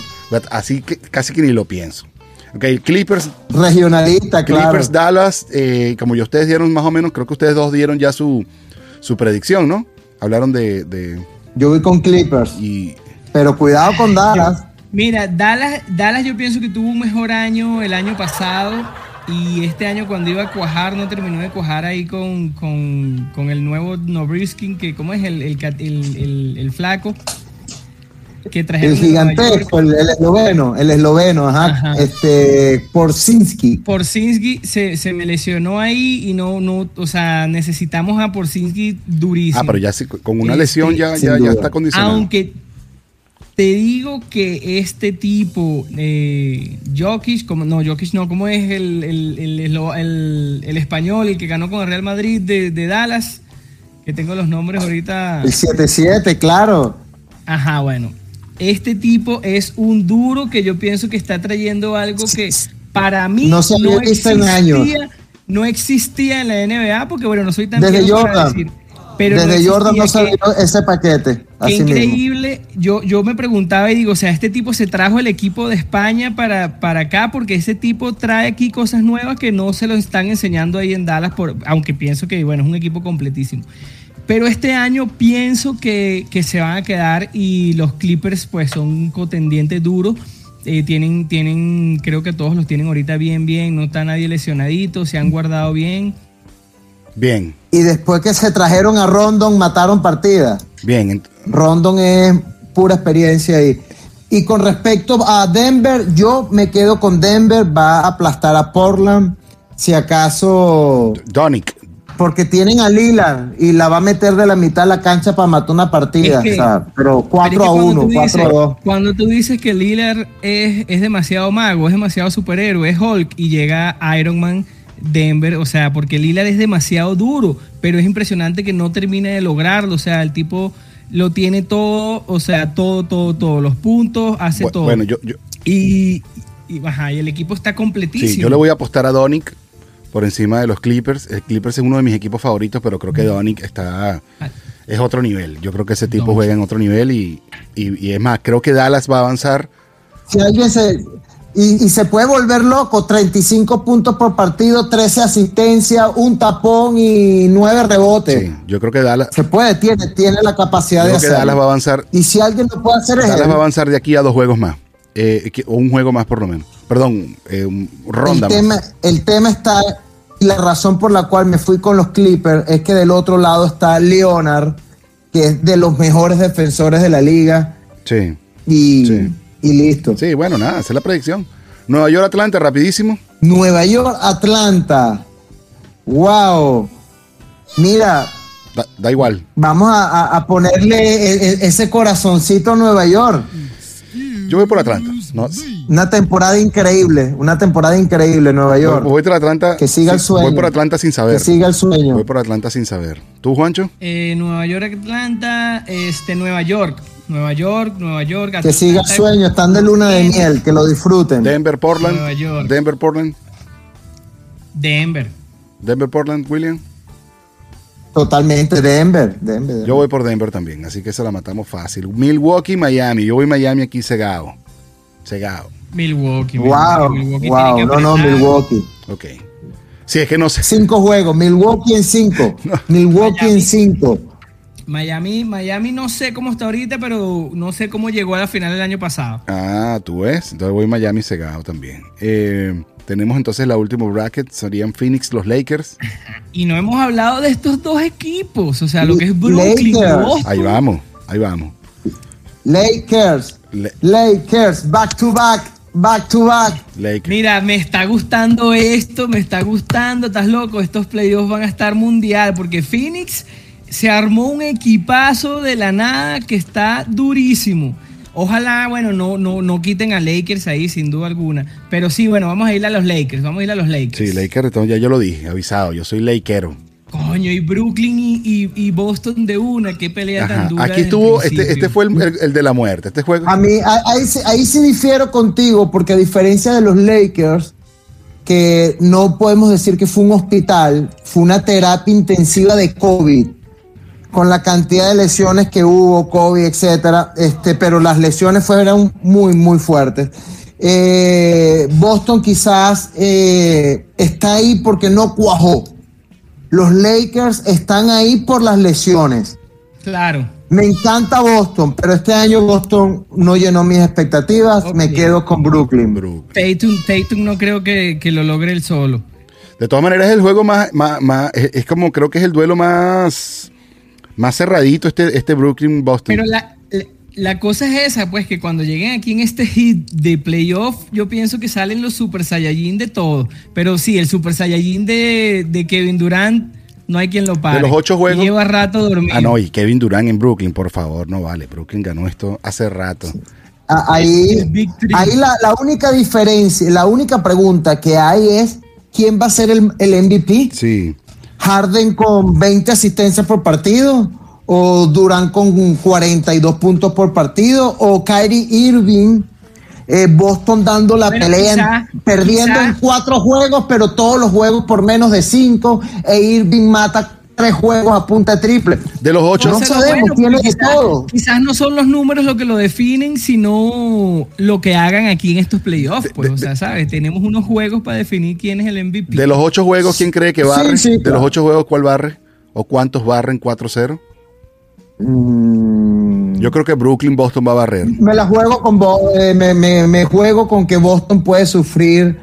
Así que casi que ni lo pienso. Ok, Clippers, Regionalista, claro. Clippers Dallas, eh, como ya ustedes dieron más o menos, creo que ustedes dos dieron ya su, su predicción, ¿no? Hablaron de, de- Yo voy con Clippers, y pero cuidado con Dallas. Mira, Dallas, Dallas yo pienso que tuvo un mejor año el año pasado y este año cuando iba a cuajar no terminó de cuajar ahí con, con, con el nuevo Nobriskin, que ¿cómo es? El, el, cat- el- el- el flaco que trajeron El gigantesco, el, el esloveno, el esloveno, ajá. Ajá. Este, Porzinski. Porzinski se, se me lesionó ahí y no, no, o sea, necesitamos a Porzinski durísimo. Ah, pero ya con una Este, lesión ya, ya, está condicionado. Aunque te digo que este tipo, eh, Jokic, como, no, Jokic no, ¿cómo es el, el, el, el- el español, el que ganó con el Real Madrid de, de Dallas? Que tengo los nombres ahorita. El 7-7, claro. Ajá, bueno. Este tipo es un duro que yo pienso que está trayendo algo que para mí No se había visto en años. no existía en la NBA, porque bueno, no soy tan Desde Jordan. decir, pero Desde no Jordan no existía salió ese paquete. Qué increíble. Yo, yo me preguntaba y digo, o sea, este tipo se trajo el equipo de España para, para acá porque ese tipo trae aquí cosas nuevas que no se lo están enseñando ahí en Dallas, por, aunque pienso que, bueno, es un equipo completísimo. Pero este año pienso que, que se van a quedar y los Clippers pues son un contendiente duro. Eh, tienen, tienen, creo que todos los tienen ahorita bien, bien, no está nadie lesionadito, se han guardado bien. Bien. Y después que se trajeron a Rondon, mataron partida. Bien. Rondon es pura experiencia ahí. Y con respecto a Denver, yo me quedo con Denver, va a aplastar a Portland. Si acaso. Donick. Porque tienen a Lila y la va a meter de la mitad de la cancha para matar una partida. pero 4 a 1, 4 a 2. Cuando tú dices que Lillard es, es demasiado mago, es demasiado superhéroe, es Hulk y llega Iron Man Denver, o sea, porque Lillard es demasiado duro, pero es impresionante que no termine de lograrlo, o sea, el tipo lo tiene todo, o sea, todo, todo, todos los puntos, hace todo. Bueno, yo, Y, y, y el equipo está completísimo. Sí, yo le voy a apostar a Donick por encima de los Clippers. El Clippers es uno de mis equipos favoritos, pero creo que Donick está es otro nivel. Yo creo que ese tipo juega en otro nivel y, y, es más, creo que Dallas va a avanzar. Si alguien se, y, se puede volver loco, 35 puntos por partido, 13 asistencias, un tapón y 9 rebotes. Sí, yo creo que Dallas... Se puede, tiene, tiene la capacidad de hacerlo. Dallas va a avanzar... Y si alguien lo puede hacer es Dallas va a avanzar de aquí a dos juegos más. Eh, o un juego más por lo menos. Perdón, eh, ronda el tema, El tema está... Y la razón por la cual me fui con los Clippers es que del otro lado está Leonard, que es de los mejores defensores de la liga. Sí. Y... Sí y listo. Sí, bueno, nada, esa es la predicción. Nueva York, Atlanta, rapidísimo. Nueva York, Atlanta. Wow. Mira. Da, igual. Vamos a, ponerle e, e, ese corazoncito a Nueva York. Yo voy por Atlanta. Una temporada increíble, una temporada increíble en Nueva York. Voy, por Atlanta. Que siga el sueño. Voy por Atlanta sin saber. Que siga el sueño. Voy por Atlanta sin saber. ¿Tú, Juancho? Eh, Nueva York, Atlanta, este, Nueva York. Nueva York, Nueva York. que siga el sueño, están de luna de miel, que lo disfruten. Denver, Portland. Nueva York. Denver, Portland. Denver. Denver, Portland, William. Totalmente, Denver, Denver, Yo voy por Denver también, así que se la matamos fácil. Milwaukee, Miami. Yo voy Miami aquí cegado. Cegado. Milwaukee. Wow, wow. No, no, Milwaukee. Ok. Sí, es que no sé. Cinco juegos. Milwaukee en cinco. [laughs] Milwaukee en cinco. Miami, Miami no sé cómo está ahorita, pero no sé cómo llegó a la final del año pasado. Ah, tú ves. Entonces voy Miami cegado también. Eh, tenemos entonces la última bracket, serían Phoenix, los Lakers. [laughs] y no hemos hablado de estos dos equipos, o sea, lo que es Brooklyn. Ahí vamos, ahí vamos. Lakers, Lakers, back to back, back to back. Lakers. Mira, me está gustando esto, me está gustando, estás loco, estos playoffs van a estar mundial, porque Phoenix se armó un equipazo de la nada que está durísimo. Ojalá, bueno, no, no, no quiten a Lakers ahí, sin duda alguna. Pero sí, bueno, vamos a ir a los Lakers, vamos a ir a los Lakers. Sí, Lakers, ya yo lo dije, avisado, yo soy Lakero. Coño, y Brooklyn y, Boston de una, qué pelea tan dura. Aquí estuvo, este, este fue el, de la muerte, este juego. A mí, ahí, ahí sí difiero contigo, porque a diferencia de los Lakers, que no podemos decir que fue un hospital, fue una terapia intensiva de COVID con la cantidad de lesiones que hubo, COVID, etcétera, este, pero las lesiones fueron muy, muy fuertes. Eh, Boston quizás eh, está ahí porque no cuajó. Los Lakers están ahí por las lesiones. Claro. Me encanta Boston, pero este año Boston no llenó mis expectativas. Me quedo con Brooklyn. Tatum, Tatum no creo que, lo logre el solo. De todas maneras, es el juego más, más, es como creo que es el duelo más más cerradito este, este Brooklyn-Boston. Pero la, cosa es esa, pues que cuando lleguen aquí en este hit de playoff, yo pienso que salen los Super Saiyajin de todo. Pero sí, el Super Saiyajin de, Kevin Durant, no hay quien lo pare. De los ocho juegos. Lleva rato dormido. Ah, no, y Kevin Durant en Brooklyn, por favor, no vale. Brooklyn ganó esto hace rato. Ah, ahí, ahí la, la, única diferencia, la única pregunta que hay es: ¿quién va a ser el, el MVP? Sí. Harden con 20 asistencias por partido, o Durán con 42 puntos por partido, o Kyrie Irving, eh, Boston dando la pelea, perdiendo en cuatro juegos, pero todos los juegos por menos de cinco, e Irving mata tres juegos a punta triple. De los ocho. No sabemos, bueno, tiene de quizás- todo. Quizás no son los números lo que lo definen, sino lo que hagan aquí en estos playoffs. Pues, de- o sea, ¿sabes? Tenemos unos juegos para definir quién es el MVP. De los ocho juegos, ¿quién cree que Sí, barre? sí, de claro. los ocho juegos, ¿cuál barre? ¿O cuántos barren 4-0? Mm, Yo creo que Brooklyn, Boston va a barrer. me la juego con Bo- eh, me, me- me juego con que Boston puede sufrir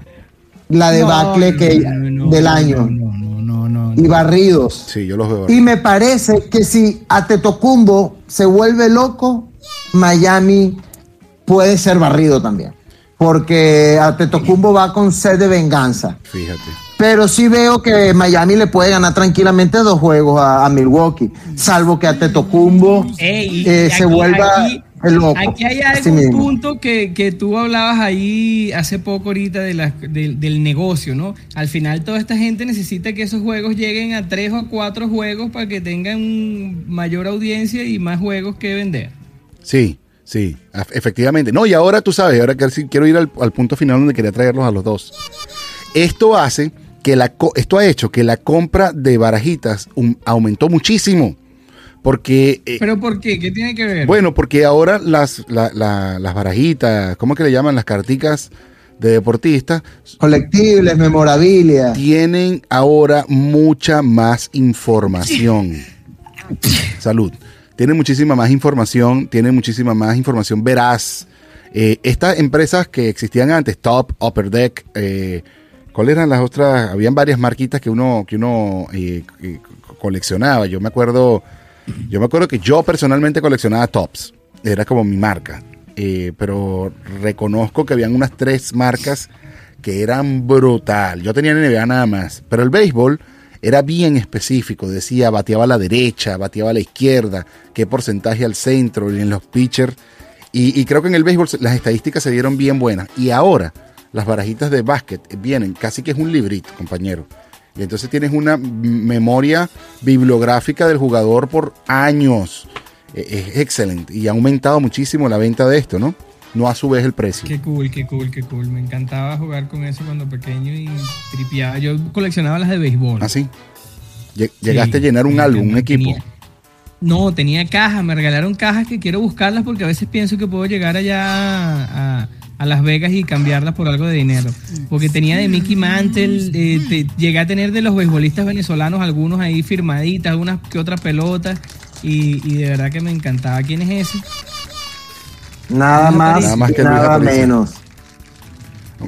la debacle No, que, no, no, del año No, no, no, no. Y barridos. Sí, yo los veo. Y me parece que si Atetocumbo se vuelve loco, Miami puede ser barrido también. Porque Atetocumbo va con sed de venganza. Fíjate. Pero sí veo que Miami le puede ganar tranquilamente dos juegos a, a Milwaukee. Salvo que Atetocumbo eh, se vuelva aquí-. Aquí hay algún punto que, que tú hablabas ahí hace poco ahorita de la- del- del negocio, ¿no? Al final toda esta gente necesita que esos juegos lleguen a tres o cuatro juegos para que tengan mayor audiencia y más juegos que vender. Sí, sí, efectivamente. No, y ahora tú sabes, ahora quiero ir al, al punto final donde quería traerlos a los dos. Esto hace que la esto ha hecho que la compra de barajitas um, aumentó muchísimo. Porque eh, ¿Pero por qué? ¿Qué tiene que ver? Bueno, porque ahora las, la- la- las barajitas, ¿cómo es que le llaman? Las carticas de deportistas, Colectibles, memorabilia. tienen ahora mucha más información. [laughs] Salud. Tienen muchísima más información, tienen muchísima más información veraz. Eh, estas empresas que existían antes, Top, Upper Deck, eh, ¿cuáles eran las otras? Habían varias marquitas que uno, que uno eh, eh, coleccionaba. Yo me acuerdo, yo me acuerdo que yo personalmente coleccionaba Tops. Era como mi marca. Eh, pero reconozco que habían unas tres marcas que eran brutal. Yo tenía NBA nada más. Pero el béisbol era bien específico. Decía, bateaba a la derecha, bateaba a la izquierda, qué porcentaje al centro, y en los pitchers. Y, y creo que en el béisbol las estadísticas se dieron bien buenas. Y ahora las barajitas de básquet vienen, casi que es un librito, compañero. Y entonces tienes una memoria bibliográfica del jugador por años. E- Es excelente. Y ha aumentado muchísimo la venta de esto, ¿no? No a su vez el precio. Qué cool, qué cool, qué cool. Me encantaba jugar con eso cuando pequeño y tripeaba. Yo coleccionaba las de béisbol. Así. Lle- Llegaste Sí, a llenar un álbum, un equipo. Tenía- no, tenía cajas, me regalaron cajas que quiero buscarlas porque a veces pienso que puedo llegar allá a, a Las Vegas y cambiarlas por algo de dinero. Porque tenía de Mickey Mantle, eh, te- llegué a tener de los beisbolistas venezolanos algunos ahí firmaditas, algunas que otras pelotas. Y, y de verdad que me encantaba. ¿Quién es ese? Nada más, Nada más que nada menos.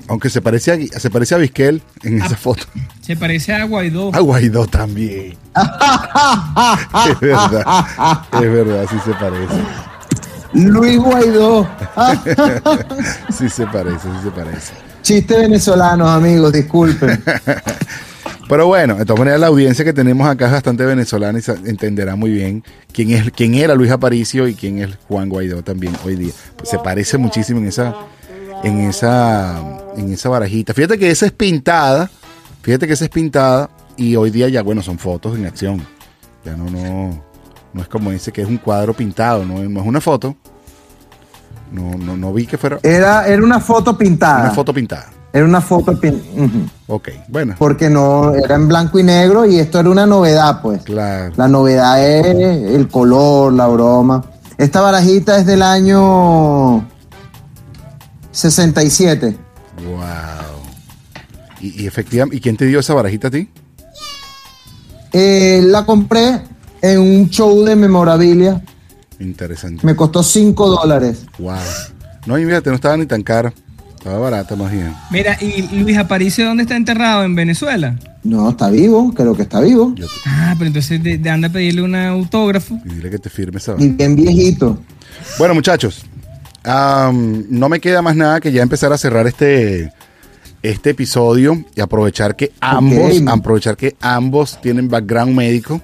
Aunque se parecía, a- se parecía a Vizquel en esa foto. Se parece a Guaidó. A Guaidó también. [laughs] es verdad. Es verdad, sí se parece. Luis Guaidó. [laughs] Sí se parece, sí se parece. Chiste venezolanos, amigos, disculpen. [laughs] Pero bueno, de todas maneras la audiencia que tenemos acá es bastante venezolana y entenderá muy bien quién es quién era Luis Aparicio y quién es Juan Guaidó también hoy día. Pues se parece muchísimo en esa en esa en esa barajita. Fíjate que esa es pintada, fíjate que esa es pintada y hoy día ya bueno, son fotos en acción. Ya no no no es como dice que es un cuadro pintado, no, no es una foto. No, no, no vi que fuera Era, era una foto pintada. una foto pintada. Era una foto pintada. Ok, bueno, Porque no, era en blanco y negro y esto era una novedad, pues. claro. La novedad es el color, la broma. Esta barajita es del año 67. Wow. Y, y efectivamente, ¿y quién te dio esa barajita a ti? Eh, la compré en un show de memorabilia. Interesante. Me costó 5 dólares. Wow. No, y fíjate, no estaba ni tan cara. Estaba barata más bien. Mira, ¿y Luis Aparicio dónde está enterrado? ¿En Venezuela? No, está vivo, creo que está vivo. Yo Ah, pero entonces de, de anda a pedirle un autógrafo. y dile que te firme esa Y bien viejito. Bueno, muchachos, no me queda más nada que ya empezar a cerrar este, este episodio y aprovechar que ambos, aprovechar que ambos tienen background médico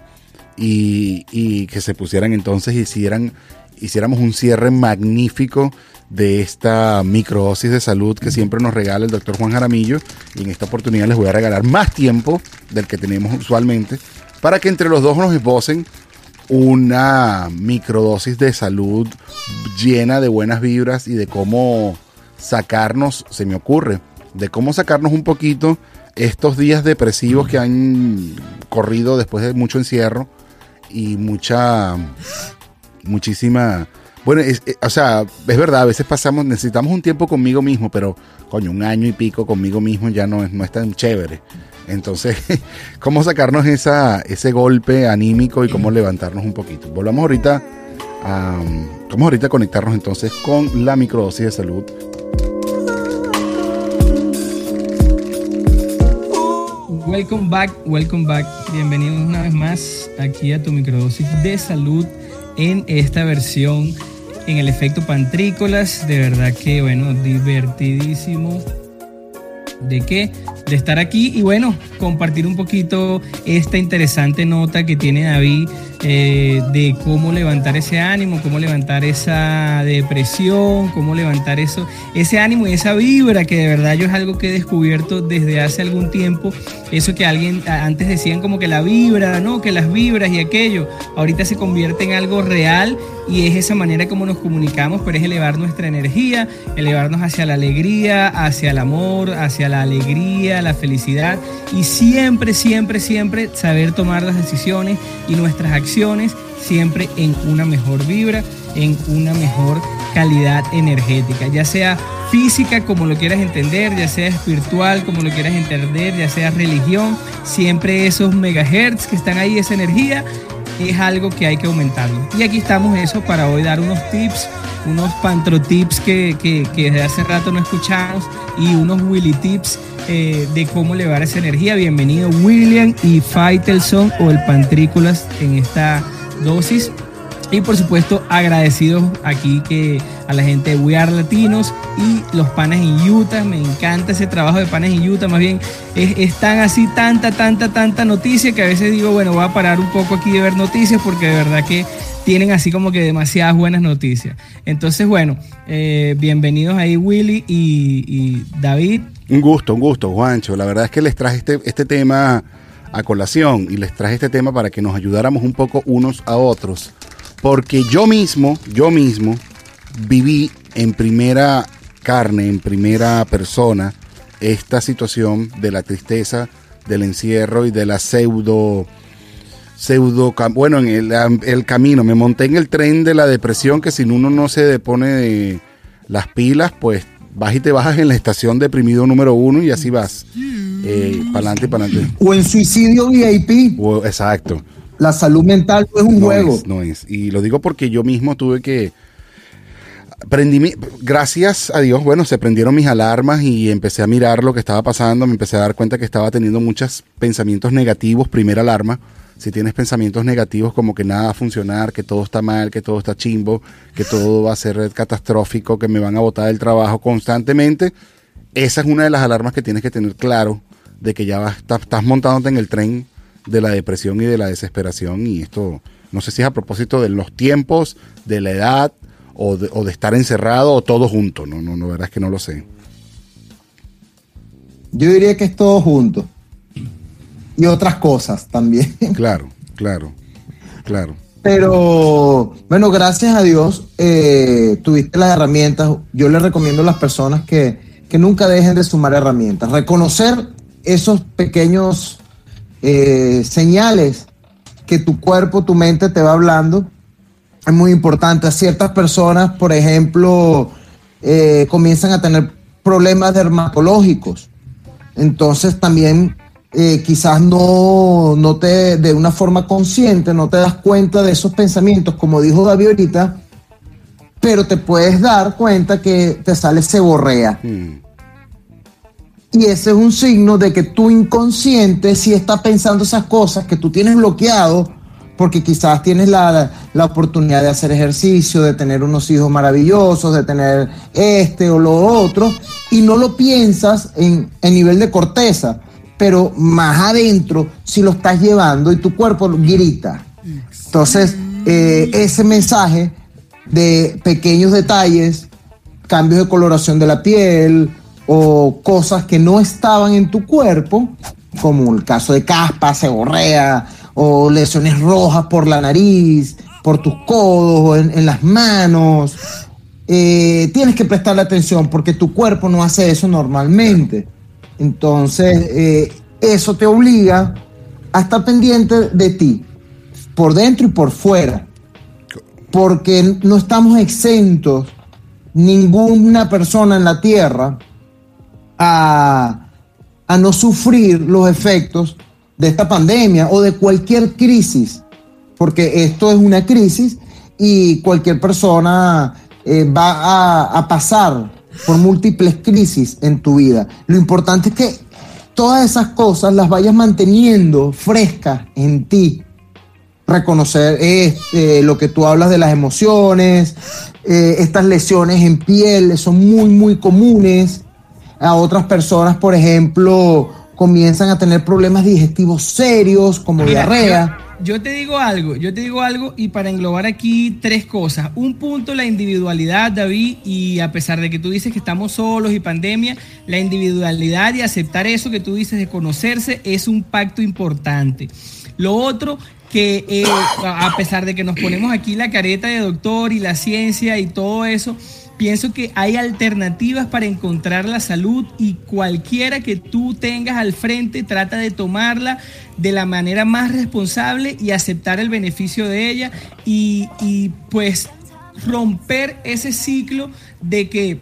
y, que se pusieran entonces hiciéramos un cierre magnífico de esta microdosis de salud que siempre nos regala el doctor Juan Jaramillo. Y en esta oportunidad les voy a regalar más tiempo del que tenemos usualmente para que entre los dos nos esbocen una microdosis de salud llena de buenas vibras y de cómo sacarnos, se me ocurre, de cómo sacarnos un poquito estos días depresivos que han corrido después de mucho encierro y mucha, muchísima... Bueno, es- eh, o sea, es verdad, a veces pasamos, necesitamos un tiempo conmigo mismo, pero coño, un año y pico conmigo mismo ya no es, no es tan chévere. Entonces, [laughs] ¿cómo sacarnos esa, ese golpe anímico y cómo levantarnos un poquito? Volvamos ahorita a, vamos ahorita a conectarnos entonces con la microdosis de salud. Welcome back, welcome back. Bienvenidos aquí a tu microdosis de salud en esta versión en el efecto pantrícolas. De verdad que, bueno, divertidísimo. ¿De qué? De estar aquí y bueno, compartir un poquito esta interesante nota que tiene David eh, de cómo levantar ese ánimo, cómo levantar esa depresión, cómo levantar eso, ese ánimo y esa vibra que de verdad yo es algo que he descubierto desde hace algún tiempo. Eso que alguien antes decían como que la vibra, ¿no? Que las vibras y aquello, ahorita se convierte en algo real y es esa manera como nos comunicamos, pero es elevar nuestra energía, elevarnos hacia la alegría, hacia el amor, hacia la alegría, la felicidad y siempre, siempre, siempre saber tomar las decisiones y nuestras acciones siempre en una mejor vibra, en una mejor calidad energética, ya sea física como lo quieras entender, ya sea espiritual como lo quieras entender, ya sea religión, siempre esos megahertz que están ahí, esa energía, es algo que hay que aumentarlo. Y aquí estamos eso para hoy dar unos tips, unos pantro tips que, que, que desde hace rato no escuchamos y unos Willy tips eh, de cómo elevar esa energía. Bienvenido William y Faitelson o el Pantrícolas en esta dosis. Y por supuesto agradecidos aquí que a la gente de We Are Latinos y los panes en Utah. Me encanta ese trabajo de panes en Utah. Más bien es, tan así, tanta, tanta, tanta noticia que a veces digo, bueno, voy a parar un poco aquí de ver noticias porque de verdad que tienen así como que demasiadas buenas noticias. Entonces, bueno, eh, bienvenidos ahí Willy y, y David. Un gusto, un gusto, Juancho. La verdad es que les traje este, este tema a colación y les traje este tema para que nos ayudáramos un poco unos a otros. Porque yo mismo, yo mismo, viví en primera carne, en primera persona, esta situación de la tristeza, del encierro y de la pseudo pseudo, bueno, en el, el camino, me monté en el tren de la depresión que si uno no se pone de las pilas, pues vas y te bajas en la estación deprimido número uno y así vas, para adelante y para adelante. O en suicidio VIP, O- Exacto. La salud mental no es un No juego. es, no es. Y lo digo porque yo mismo tuve que prendí mi, gracias a Dios, bueno, se prendieron mis alarmas y empecé a mirar lo que estaba pasando, me empecé a dar cuenta que estaba teniendo muchos pensamientos negativos, primera alarma. Si tienes pensamientos negativos como que nada va a funcionar, que todo está mal, que todo está chimbo, que todo va a ser catastrófico, que me van a botar del trabajo constantemente, esa es una de las alarmas que tienes que tener claro de que ya vas, estás, estás montándote en el tren de la depresión y de la desesperación y esto no sé si es a propósito de los tiempos, de la edad o de, o de estar encerrado o todo junto, no, no, no, la verdad es que no lo sé. Yo diría que es todo junto. Y otras cosas también. [laughs] Claro, claro, claro. Pero bueno, gracias a Dios eh, tuviste las herramientas. Yo les recomiendo a las personas que, que nunca dejen de sumar herramientas. Reconocer esos pequeños eh, señales que tu cuerpo, tu mente te va hablando es muy importante. Ciertas personas, por ejemplo, eh, comienzan a tener problemas dermatológicos. Entonces también eh, quizás no, no te, de una forma consciente, no te das cuenta de esos pensamientos, como dijo David ahorita, pero te puedes dar cuenta que te sale seborrea. Mm, Y ese es un signo de que tu inconsciente sí está pensando esas cosas que tú tienes bloqueado porque quizás tienes la, la oportunidad de hacer ejercicio, de tener unos hijos maravillosos, de tener este o lo otro, y no lo piensas en, nivel de corteza, pero más adentro si lo estás llevando y tu cuerpo grita. Entonces, eh, ese mensaje de pequeños detalles, cambios de coloración de la piel o cosas que no estaban en tu cuerpo, como el caso de caspa, seborrea o lesiones rojas por la nariz, por tus codos o en, las manos, eh, tienes que prestarle atención porque tu cuerpo no hace eso normalmente. Entonces, eh, eso te obliga a estar pendiente de ti, por dentro y por fuera, porque no estamos exentos, ninguna persona en la tierra, a, a no sufrir los efectos de esta pandemia o de cualquier crisis, porque esto es una crisis y cualquier persona eh, va a, pasar por múltiples crisis en tu vida. Lo importante es que todas esas cosas las vayas manteniendo frescas en ti. Reconocer eh, lo que tú hablas de las emociones, eh, estas lesiones en piel son muy, muy comunes. A otras personas, por ejemplo, comienzan a tener problemas digestivos serios como diarrea. Yo, te digo algo, yo te digo algo y para englobar aquí tres cosas. Un punto, la individualidad, David, y a pesar de que tú dices que estamos solos y pandemia, la individualidad y aceptar eso que tú dices de conocerse es un pacto importante. Lo otro, que eh, a pesar de que nos ponemos aquí la careta de doctor y la ciencia y todo eso, Pienso que hay alternativas para encontrar la salud y cualquiera que tú tengas al frente trata de tomarla de la manera más responsable y aceptar el beneficio de ella y, pues romper ese ciclo de que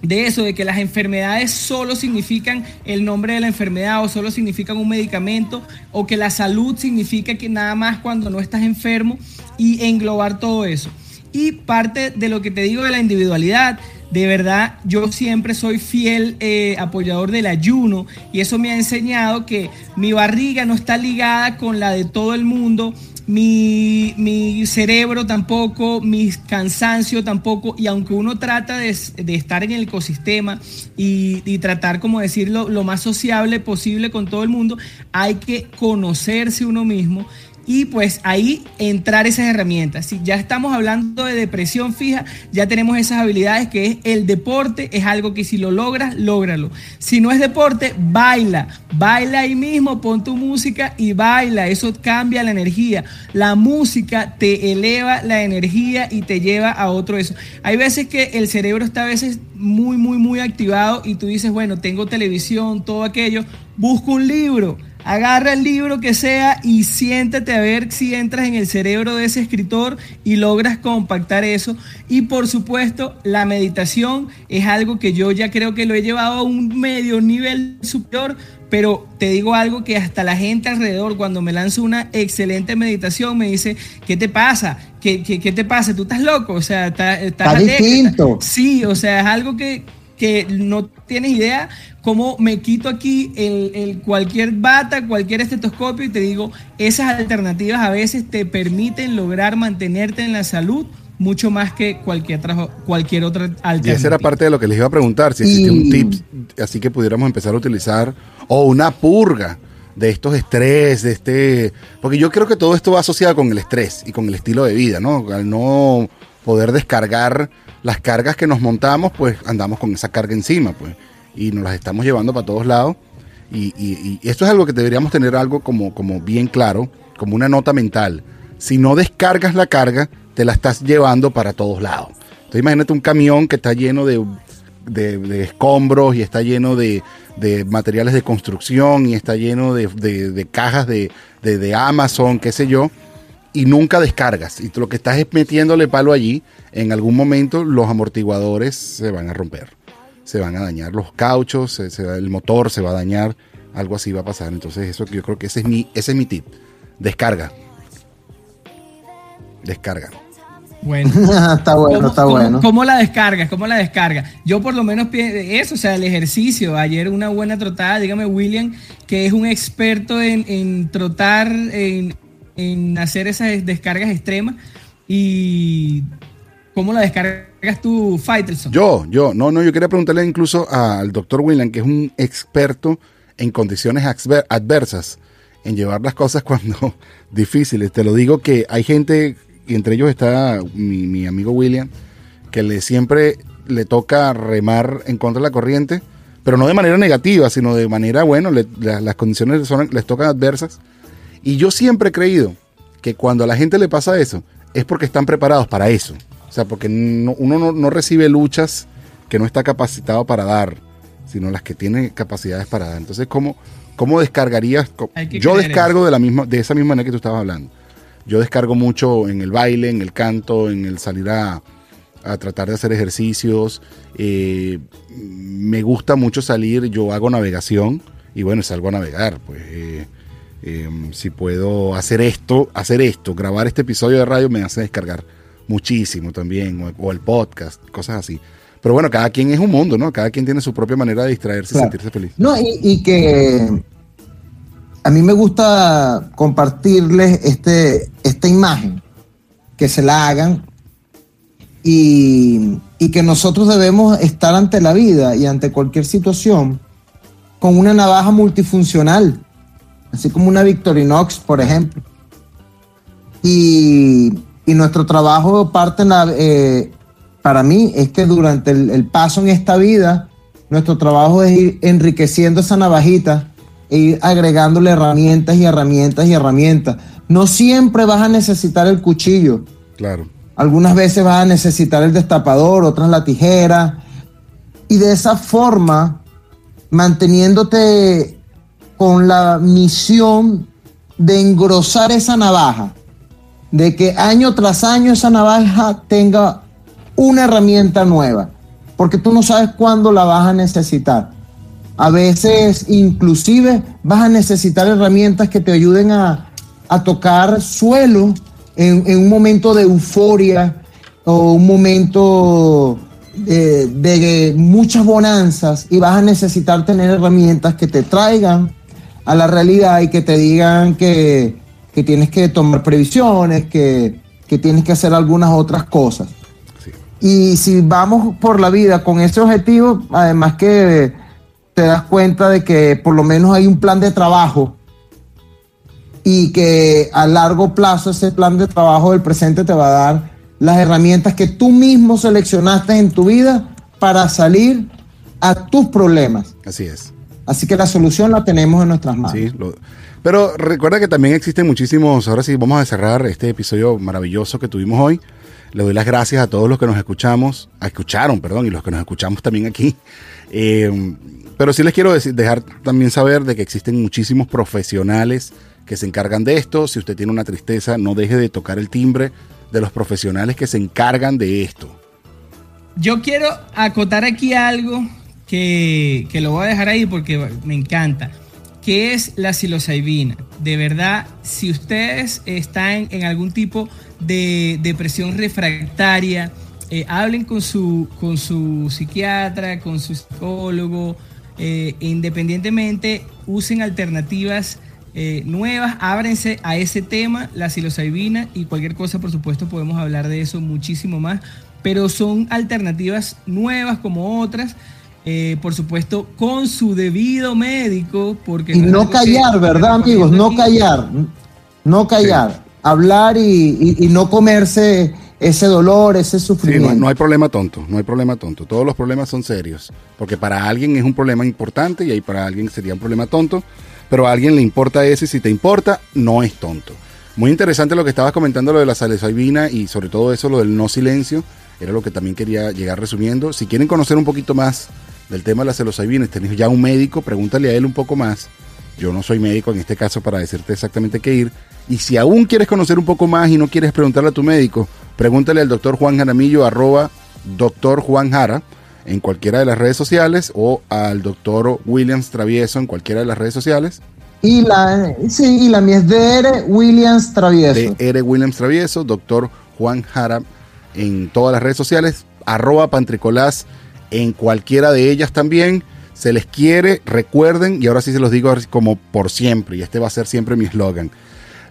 de eso, de que las enfermedades solo significan el nombre de la enfermedad o solo significan un medicamento o que la salud significa que nada más cuando no estás enfermo y englobar todo eso. Y parte de lo que te digo de la individualidad, de verdad yo siempre soy fiel eh, apoyador del ayuno y eso me ha enseñado que mi barriga no está ligada con la de todo el mundo. Mi, cerebro tampoco, mi cansancio tampoco, y aunque uno trata de, estar en el ecosistema y, tratar, como decirlo, lo más sociable posible con todo el mundo, hay que conocerse uno mismo y pues ahí entrar esas herramientas. Si ya estamos hablando de depresión fija, ya tenemos esas habilidades que es el deporte, es algo que si lo logras, lógralo. Si no es deporte, baila, baila ahí mismo, pon tu música y baila, eso cambia la energía. La música te eleva la energía y te lleva a otro eso. Hay veces que el cerebro está a veces muy, muy, muy activado y tú dices, bueno, tengo televisión, todo aquello, busco un libro Agarra el libro que sea y siéntate a ver si entras en el cerebro de ese escritor y logras compactar eso. Y por supuesto, la meditación es algo que yo ya creo que lo he llevado a un medio nivel superior, pero te digo algo que hasta la gente alrededor, cuando me lanzo una excelente meditación, me dice, ¿qué te pasa? ¿Qué, qué, te pasa? ¿Tú estás loco? O sea, estás, estás distinto. Sí, o sea, es algo que, que no tienes idea cómo me quito aquí el, cualquier bata, cualquier estetoscopio y te digo, esas alternativas a veces te permiten lograr mantenerte en la salud mucho más que cualquier, cualquier otra alternativa. Y esa era parte de lo que les iba a preguntar, si existe un tip así que pudiéramos empezar a utilizar, o una purga de estos estrés, de este... Porque yo creo que todo esto va asociado con el estrés y con el estilo de vida, ¿no? Al no poder descargar las cargas que nos montamos, pues andamos con esa carga encima, pues, y nos las estamos llevando para todos lados. Y, esto es algo que deberíamos tener algo como, como bien claro, como una nota mental. Si no descargas la carga, te la estás llevando para todos lados. Entonces imagínate un camión que está lleno de, escombros y está lleno de, materiales de construcción y está lleno de, cajas de, de Amazon, qué sé yo y nunca descargas. Y lo que estás es metiéndole palo allí, en algún momento los amortiguadores se van a romper, se van a dañar los cauchos, el motor se va a dañar, algo así va a pasar. Entonces eso yo creo que ese es mi, ese es mi tip. Descarga. Descarga. Bueno, [laughs] está bueno, está bueno. ¿Cómo la descargas? ¿Cómo la descarga? Yo por lo menos eso, o sea, el ejercicio. Ayer una buena trotada, dígame William, que es un experto en, en trotar, en, en hacer esas descargas extremas y cómo la descargas tú, Faitelson. Yo, yo, no, no, yo quería preguntarle incluso al doctor William, que es un experto en condiciones adversas, en llevar las cosas cuando [laughs] difíciles. Te lo digo que hay gente, y entre ellos está mi, amigo William, que le siempre le toca remar en contra de la corriente, pero no de manera negativa, sino de manera, bueno, las condiciones son, les tocan adversas y yo siempre he creído que cuando a la gente le pasa eso, es porque están preparados para eso. O sea, porque uno no, recibe luchas que no está capacitado para dar, sino las que tiene capacidades para dar. Entonces, ¿cómo, ¿Cómo descargarías? Yo descargo de la misma, de esa misma manera que tú estabas hablando. Yo descargo mucho en el baile, en el canto, en el salir a, a tratar de hacer ejercicios. Eh, me gusta mucho salir, yo hago navegación y bueno, salgo a navegar. Pues eh, eh, si puedo hacer esto, hacer esto, grabar este episodio de radio me hace descargar muchísimo también, o, o el podcast, cosas así. Pero bueno, cada quien es un mundo, ¿no? Cada quien tiene su propia manera de distraerse y sentirse feliz. No, y, y que a mí me gusta compartirles este, esta imagen, que se la hagan y, y que nosotros debemos estar ante la vida y ante cualquier situación con una navaja multifuncional, así como una Victorinox, por ejemplo. Y, y nuestro trabajo parte en la- eh, para mí es que durante el, el paso en esta vida, nuestro trabajo es ir enriqueciendo esa navajita e ir agregándole herramientas y herramientas y herramientas. No siempre vas a necesitar el cuchillo. Claro. Algunas veces vas a necesitar el destapador, otras la tijera. Y de esa forma, manteniéndote con la misión de engrosar esa navaja, de que año tras año esa navaja tenga una herramienta nueva, porque tú no sabes cuándo la vas a necesitar. A veces inclusive vas a necesitar herramientas que te ayuden a, a tocar suelo en, un momento de euforia o un momento de, de muchas bonanzas y vas a necesitar tener herramientas que te traigan a la realidad y que te digan que, que tienes que tomar previsiones, que, que tienes que hacer algunas otras cosas. Sí. Y si vamos por la vida con ese objetivo, además que te das cuenta de que por lo menos hay un plan de trabajo y que a largo plazo ese plan de trabajo del presente te va a dar las herramientas que tú mismo seleccionaste en tu vida para salir a tus problemas. Así es. Así que la solución la tenemos en nuestras manos. Sí, lo- pero recuerda que también existen muchísimos, ahora sí vamos a cerrar este episodio maravilloso que tuvimos hoy. Le doy las gracias a todos los que nos escuchamos, a escucharon, perdón, y los que nos escuchamos también aquí. Eh, pero sí les quiero decir, dejar también saber de que existen muchísimos profesionales que se encargan de esto. Si usted tiene una tristeza, no deje de tocar el timbre de los profesionales que se encargan de esto. Yo quiero acotar aquí algo que, lo voy a dejar ahí porque me encanta, que es la psilocibina. De verdad, si ustedes están en algún tipo de depresión refractaria, eh, hablen con su, con su psiquiatra, con su psicólogo, eh, independientemente, usen alternativas eh, nuevas, ábrense a ese tema, la psilocibina y cualquier cosa, por supuesto, podemos hablar de eso muchísimo más, pero son alternativas nuevas como otras, eh, por supuesto, con su debido médico, porque Y no que callar, ¿verdad, amigos? No aquí. callar. No callar. Hablar y, y- y no comerse ese dolor, ese Sí, sufrimiento. no, no hay problema tonto, no hay problema tonto. Todos los problemas son serios. Porque para alguien es un problema importante y ahí para alguien sería un problema tonto. Pero a alguien le importa ese y si te importa, no es tonto. Muy interesante lo que estabas comentando, lo de la psilocibina y sobre todo eso, lo del no silencio. Era lo que también quería llegar resumiendo. Si quieren conocer un poquito más del tema de la psilocibina, tenés ya un médico, pregúntale a él un poco más. Yo no soy médico en este caso para decirte exactamente qué ir. Y si aún quieres conocer un poco más y no quieres preguntarle a tu médico, pregúntale al doctor Juan Jaramillo, arroba doctor Juan Jara, en cualquiera de las redes sociales, o al doctor Williams Travieso en cualquiera de las redes sociales, Y la, sí, y la mía es DR Williams Travieso. de R. Williams Travieso, doctor Juan Jara, en todas las redes sociales, arroba Pantricolás, en cualquiera de ellas también. Se les quiere, recuerden, y ahora sí se los digo como por siempre, y este va a ser siempre mi eslogan.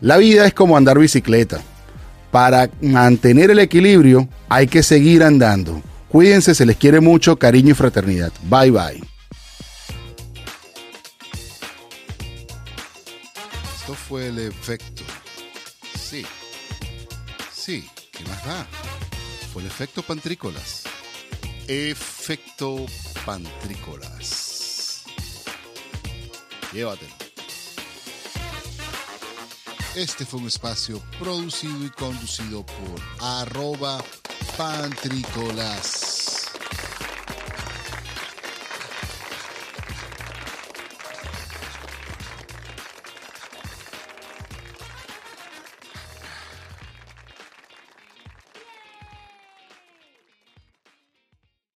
La vida es como andar bicicleta. Para mantener el equilibrio hay que seguir andando. Cuídense, se les quiere mucho, cariño y fraternidad. Bye bye. Esto fue el efecto. Sí. Sí, ¿qué más da? Fue el efecto pantrícolas. Efecto pantrícolas. Llévatelo. Este fue un espacio producido y conducido por arroba pantrícolas.